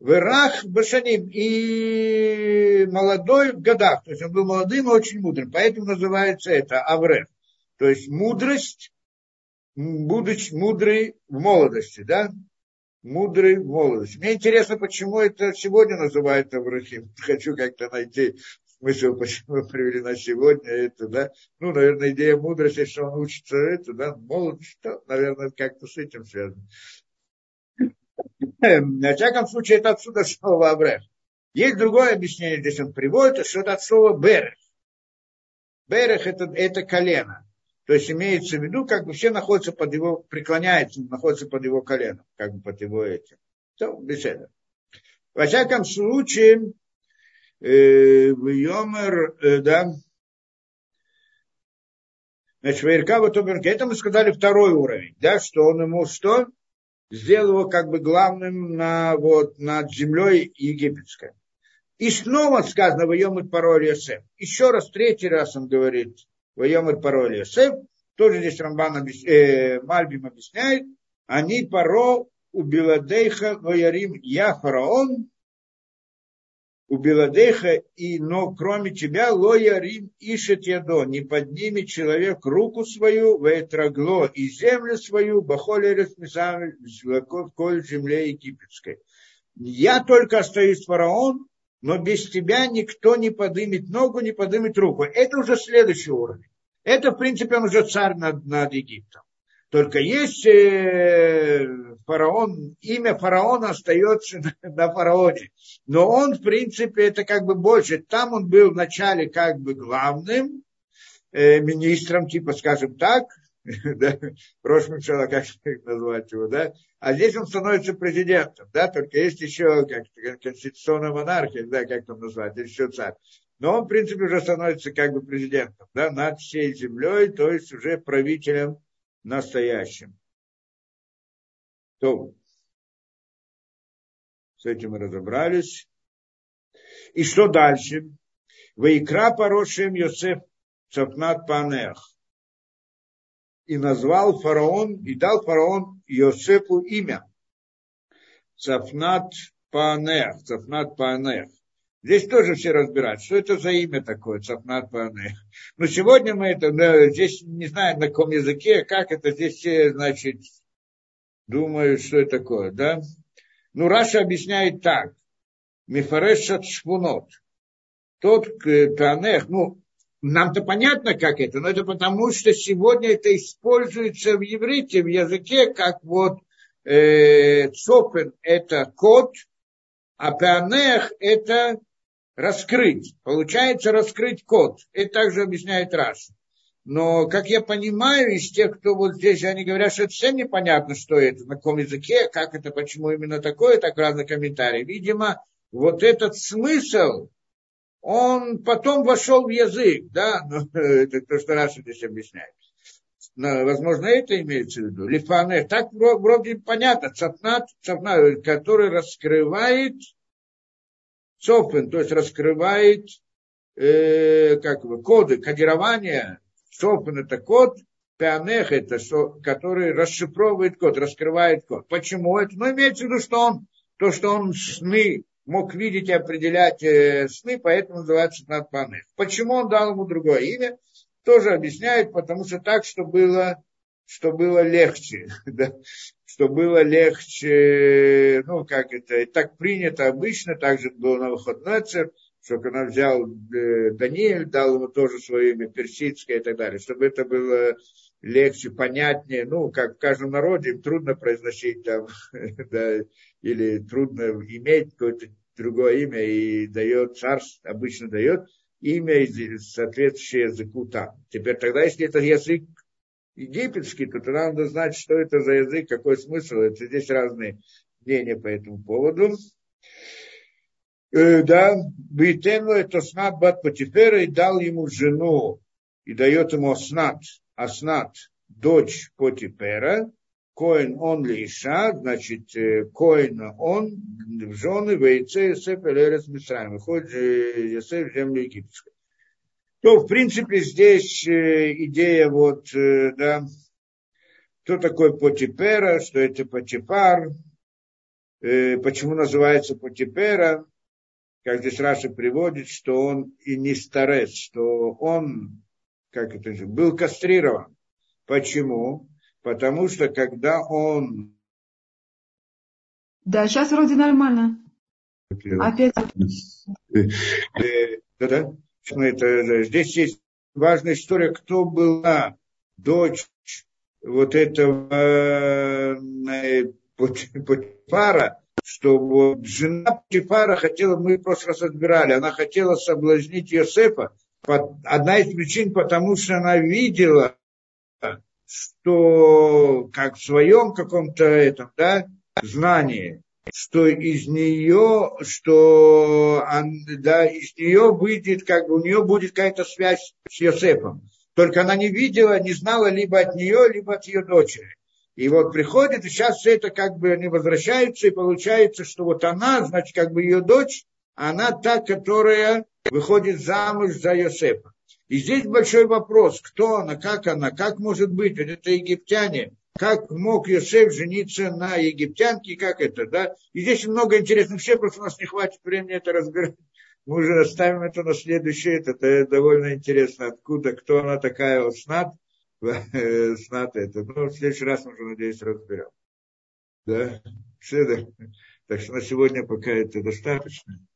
Верах Башаним и молодой в годах. То есть он был молодым и очень мудрым. Поэтому называется это Аврех. То есть мудрость, будучи мудрый в молодости, да? Мудрый в молодости. Мне интересно, почему это сегодня называют Аврахим. <laughs> Хочу как-то найти смысл, почему привели на сегодня это, да. Ну, наверное, идея мудрости, что он учится это, да, молод, что, наверное, как-то с этим связано. На всяком случае, это отсюда слово Аврех. Есть другое объяснение, здесь он приводит, что это от слова Берех. Берех это, это колено. То есть имеется в виду, как бы все находятся под его, преклоняются, находятся под его коленом, как бы под его этим. То, беседа. Во всяком случае, в Йомер, э, да, значит, Ваиркава Тоберка, это мы сказали второй уровень, да, что он ему что? сделал его как бы главным на, вот, над землей египетской. И снова сказано «Вайомит пароль Йосеф». Еще раз, третий раз он говорит «Вайомит пароль Йосеф». Тоже здесь Рамбан объяс... э, Мальбим объясняет. Они паро у Биладейха Ваярим Я фараон. У Беладеха, и, но кроме тебя, лоя рим ишет ядо, не поднимет человек руку свою, ветрагло и землю свою, бахоли расмисами, коль земле египетской. Я только остаюсь фараон, но без тебя никто не подымет ногу, не подымет руку. Это уже следующий уровень. Это, в принципе, он уже царь над, над Египтом. Только есть э, фараон, имя фараона остается <laughs> на, фараоне. Но он, в принципе, это как бы больше. Там он был вначале как бы главным э, министром, типа, скажем так, <laughs> да, прошлым человеком, как <laughs> назвать его, да, а здесь он становится президентом, да, только есть еще как конституционная монархия, да, как там назвать, еще царь. Но он, в принципе, уже становится как бы президентом, да, над всей землей, то есть уже правителем настоящим. То, с этим мы разобрались. И что дальше? Ваикра порошем Йосеф Цапнат Панех. И назвал фараон, и дал фараон Йосефу имя. Цапнат Панех. Цапнат Панех. Здесь тоже все разбирают, что это за имя такое, Цапнат Пане. Но сегодня мы это, здесь не знаю на каком языке, как это здесь все, значит, думают, что это такое, да. Ну, Раша объясняет так. Мифарешат шпунот. Тот Панех, ну, нам-то понятно, как это, но это потому, что сегодня это используется в еврите, в языке, как вот э, צופן – это код, а פענח – это раскрыть. Получается раскрыть код. Это также объясняет Раши. Но, как я понимаю, из тех, кто вот здесь, они говорят, что это совсем непонятно, что это, на каком языке, как это, почему именно такое, так разные комментарии. Видимо, вот этот смысл, он потом вошел в язык, да, <laughs> но, это то, что Раши здесь объясняет. Но, возможно, это имеется в виду. Лифане, так вроде понятно, цапнат, цапнат, который раскрывает Цофен, то есть раскрывает э, как бы, коды, кодирование. Цофен это код, Пианех это, который расшифровывает код, раскрывает код. Почему это? Ну, имеется в виду, что он, то, что он сны мог видеть и определять э, сны, поэтому называется Надпанех. Почему он дал ему другое имя? Тоже объясняет, потому что так, что было, что было легче. <laughs> Да? что было легче, ну, как это, так принято обычно, так же было на выходной что когда взял э, Даниэль, дал ему тоже свое имя персидское и так далее, чтобы это было легче, понятнее, ну, как в каждом народе, трудно произносить там, <laughs> да, или трудно иметь какое-то другое имя, и дает царство, обычно дает имя, соответствующее языку там. Теперь тогда, если это язык египетский, то тогда надо знать, что это за язык, какой смысл. Это здесь разные мнения по этому поводу. Э, да, Бейтену это снат бат Патифера и дал ему жену, и дает ему Аснат, Аснат, дочь Потипера, Коин он ли Иша, значит, э, Коин он, в жены, Вейце, Йосеф, Элерес, Мисраем, выходит Йосеф в землю египетскую то, в принципе, здесь э, идея вот, э, да, кто такой Потипера, что это Потипар, э, почему называется Потипера, как здесь Раша приводит, что он и не старец, что он, как это же, был кастрирован. Почему? Потому что когда он... Да, сейчас вроде нормально. Опять. Да-да это, здесь есть важная история, кто была дочь вот этого э, Путифара, что вот жена Путифара хотела, мы в прошлый раз разбирали, она хотела соблазнить Йосефа. Одна из причин, потому что она видела, что как в своем каком-то этом, да, знании, что из нее, что да, из нее выйдет, как бы у нее будет какая-то связь с Йосефом. Только она не видела, не знала либо от нее, либо от ее дочери. И вот приходит, и сейчас все это как бы они возвращаются, и получается, что вот она, значит, как бы ее дочь, она та, которая выходит замуж за Йосефа. И здесь большой вопрос, кто она, как она, как может быть, это египтяне. Как мог Йосеф жениться на египтянке, как это, да? И здесь много интересных все, просто у нас не хватит времени это разбирать. Мы уже оставим это на следующее, это, а это довольно интересно, откуда, кто она такая, вот снат, <laughs> снат это. Ну, в следующий раз мы уже, надеюсь, разберем. Да? Все, да? Так что на сегодня пока это достаточно.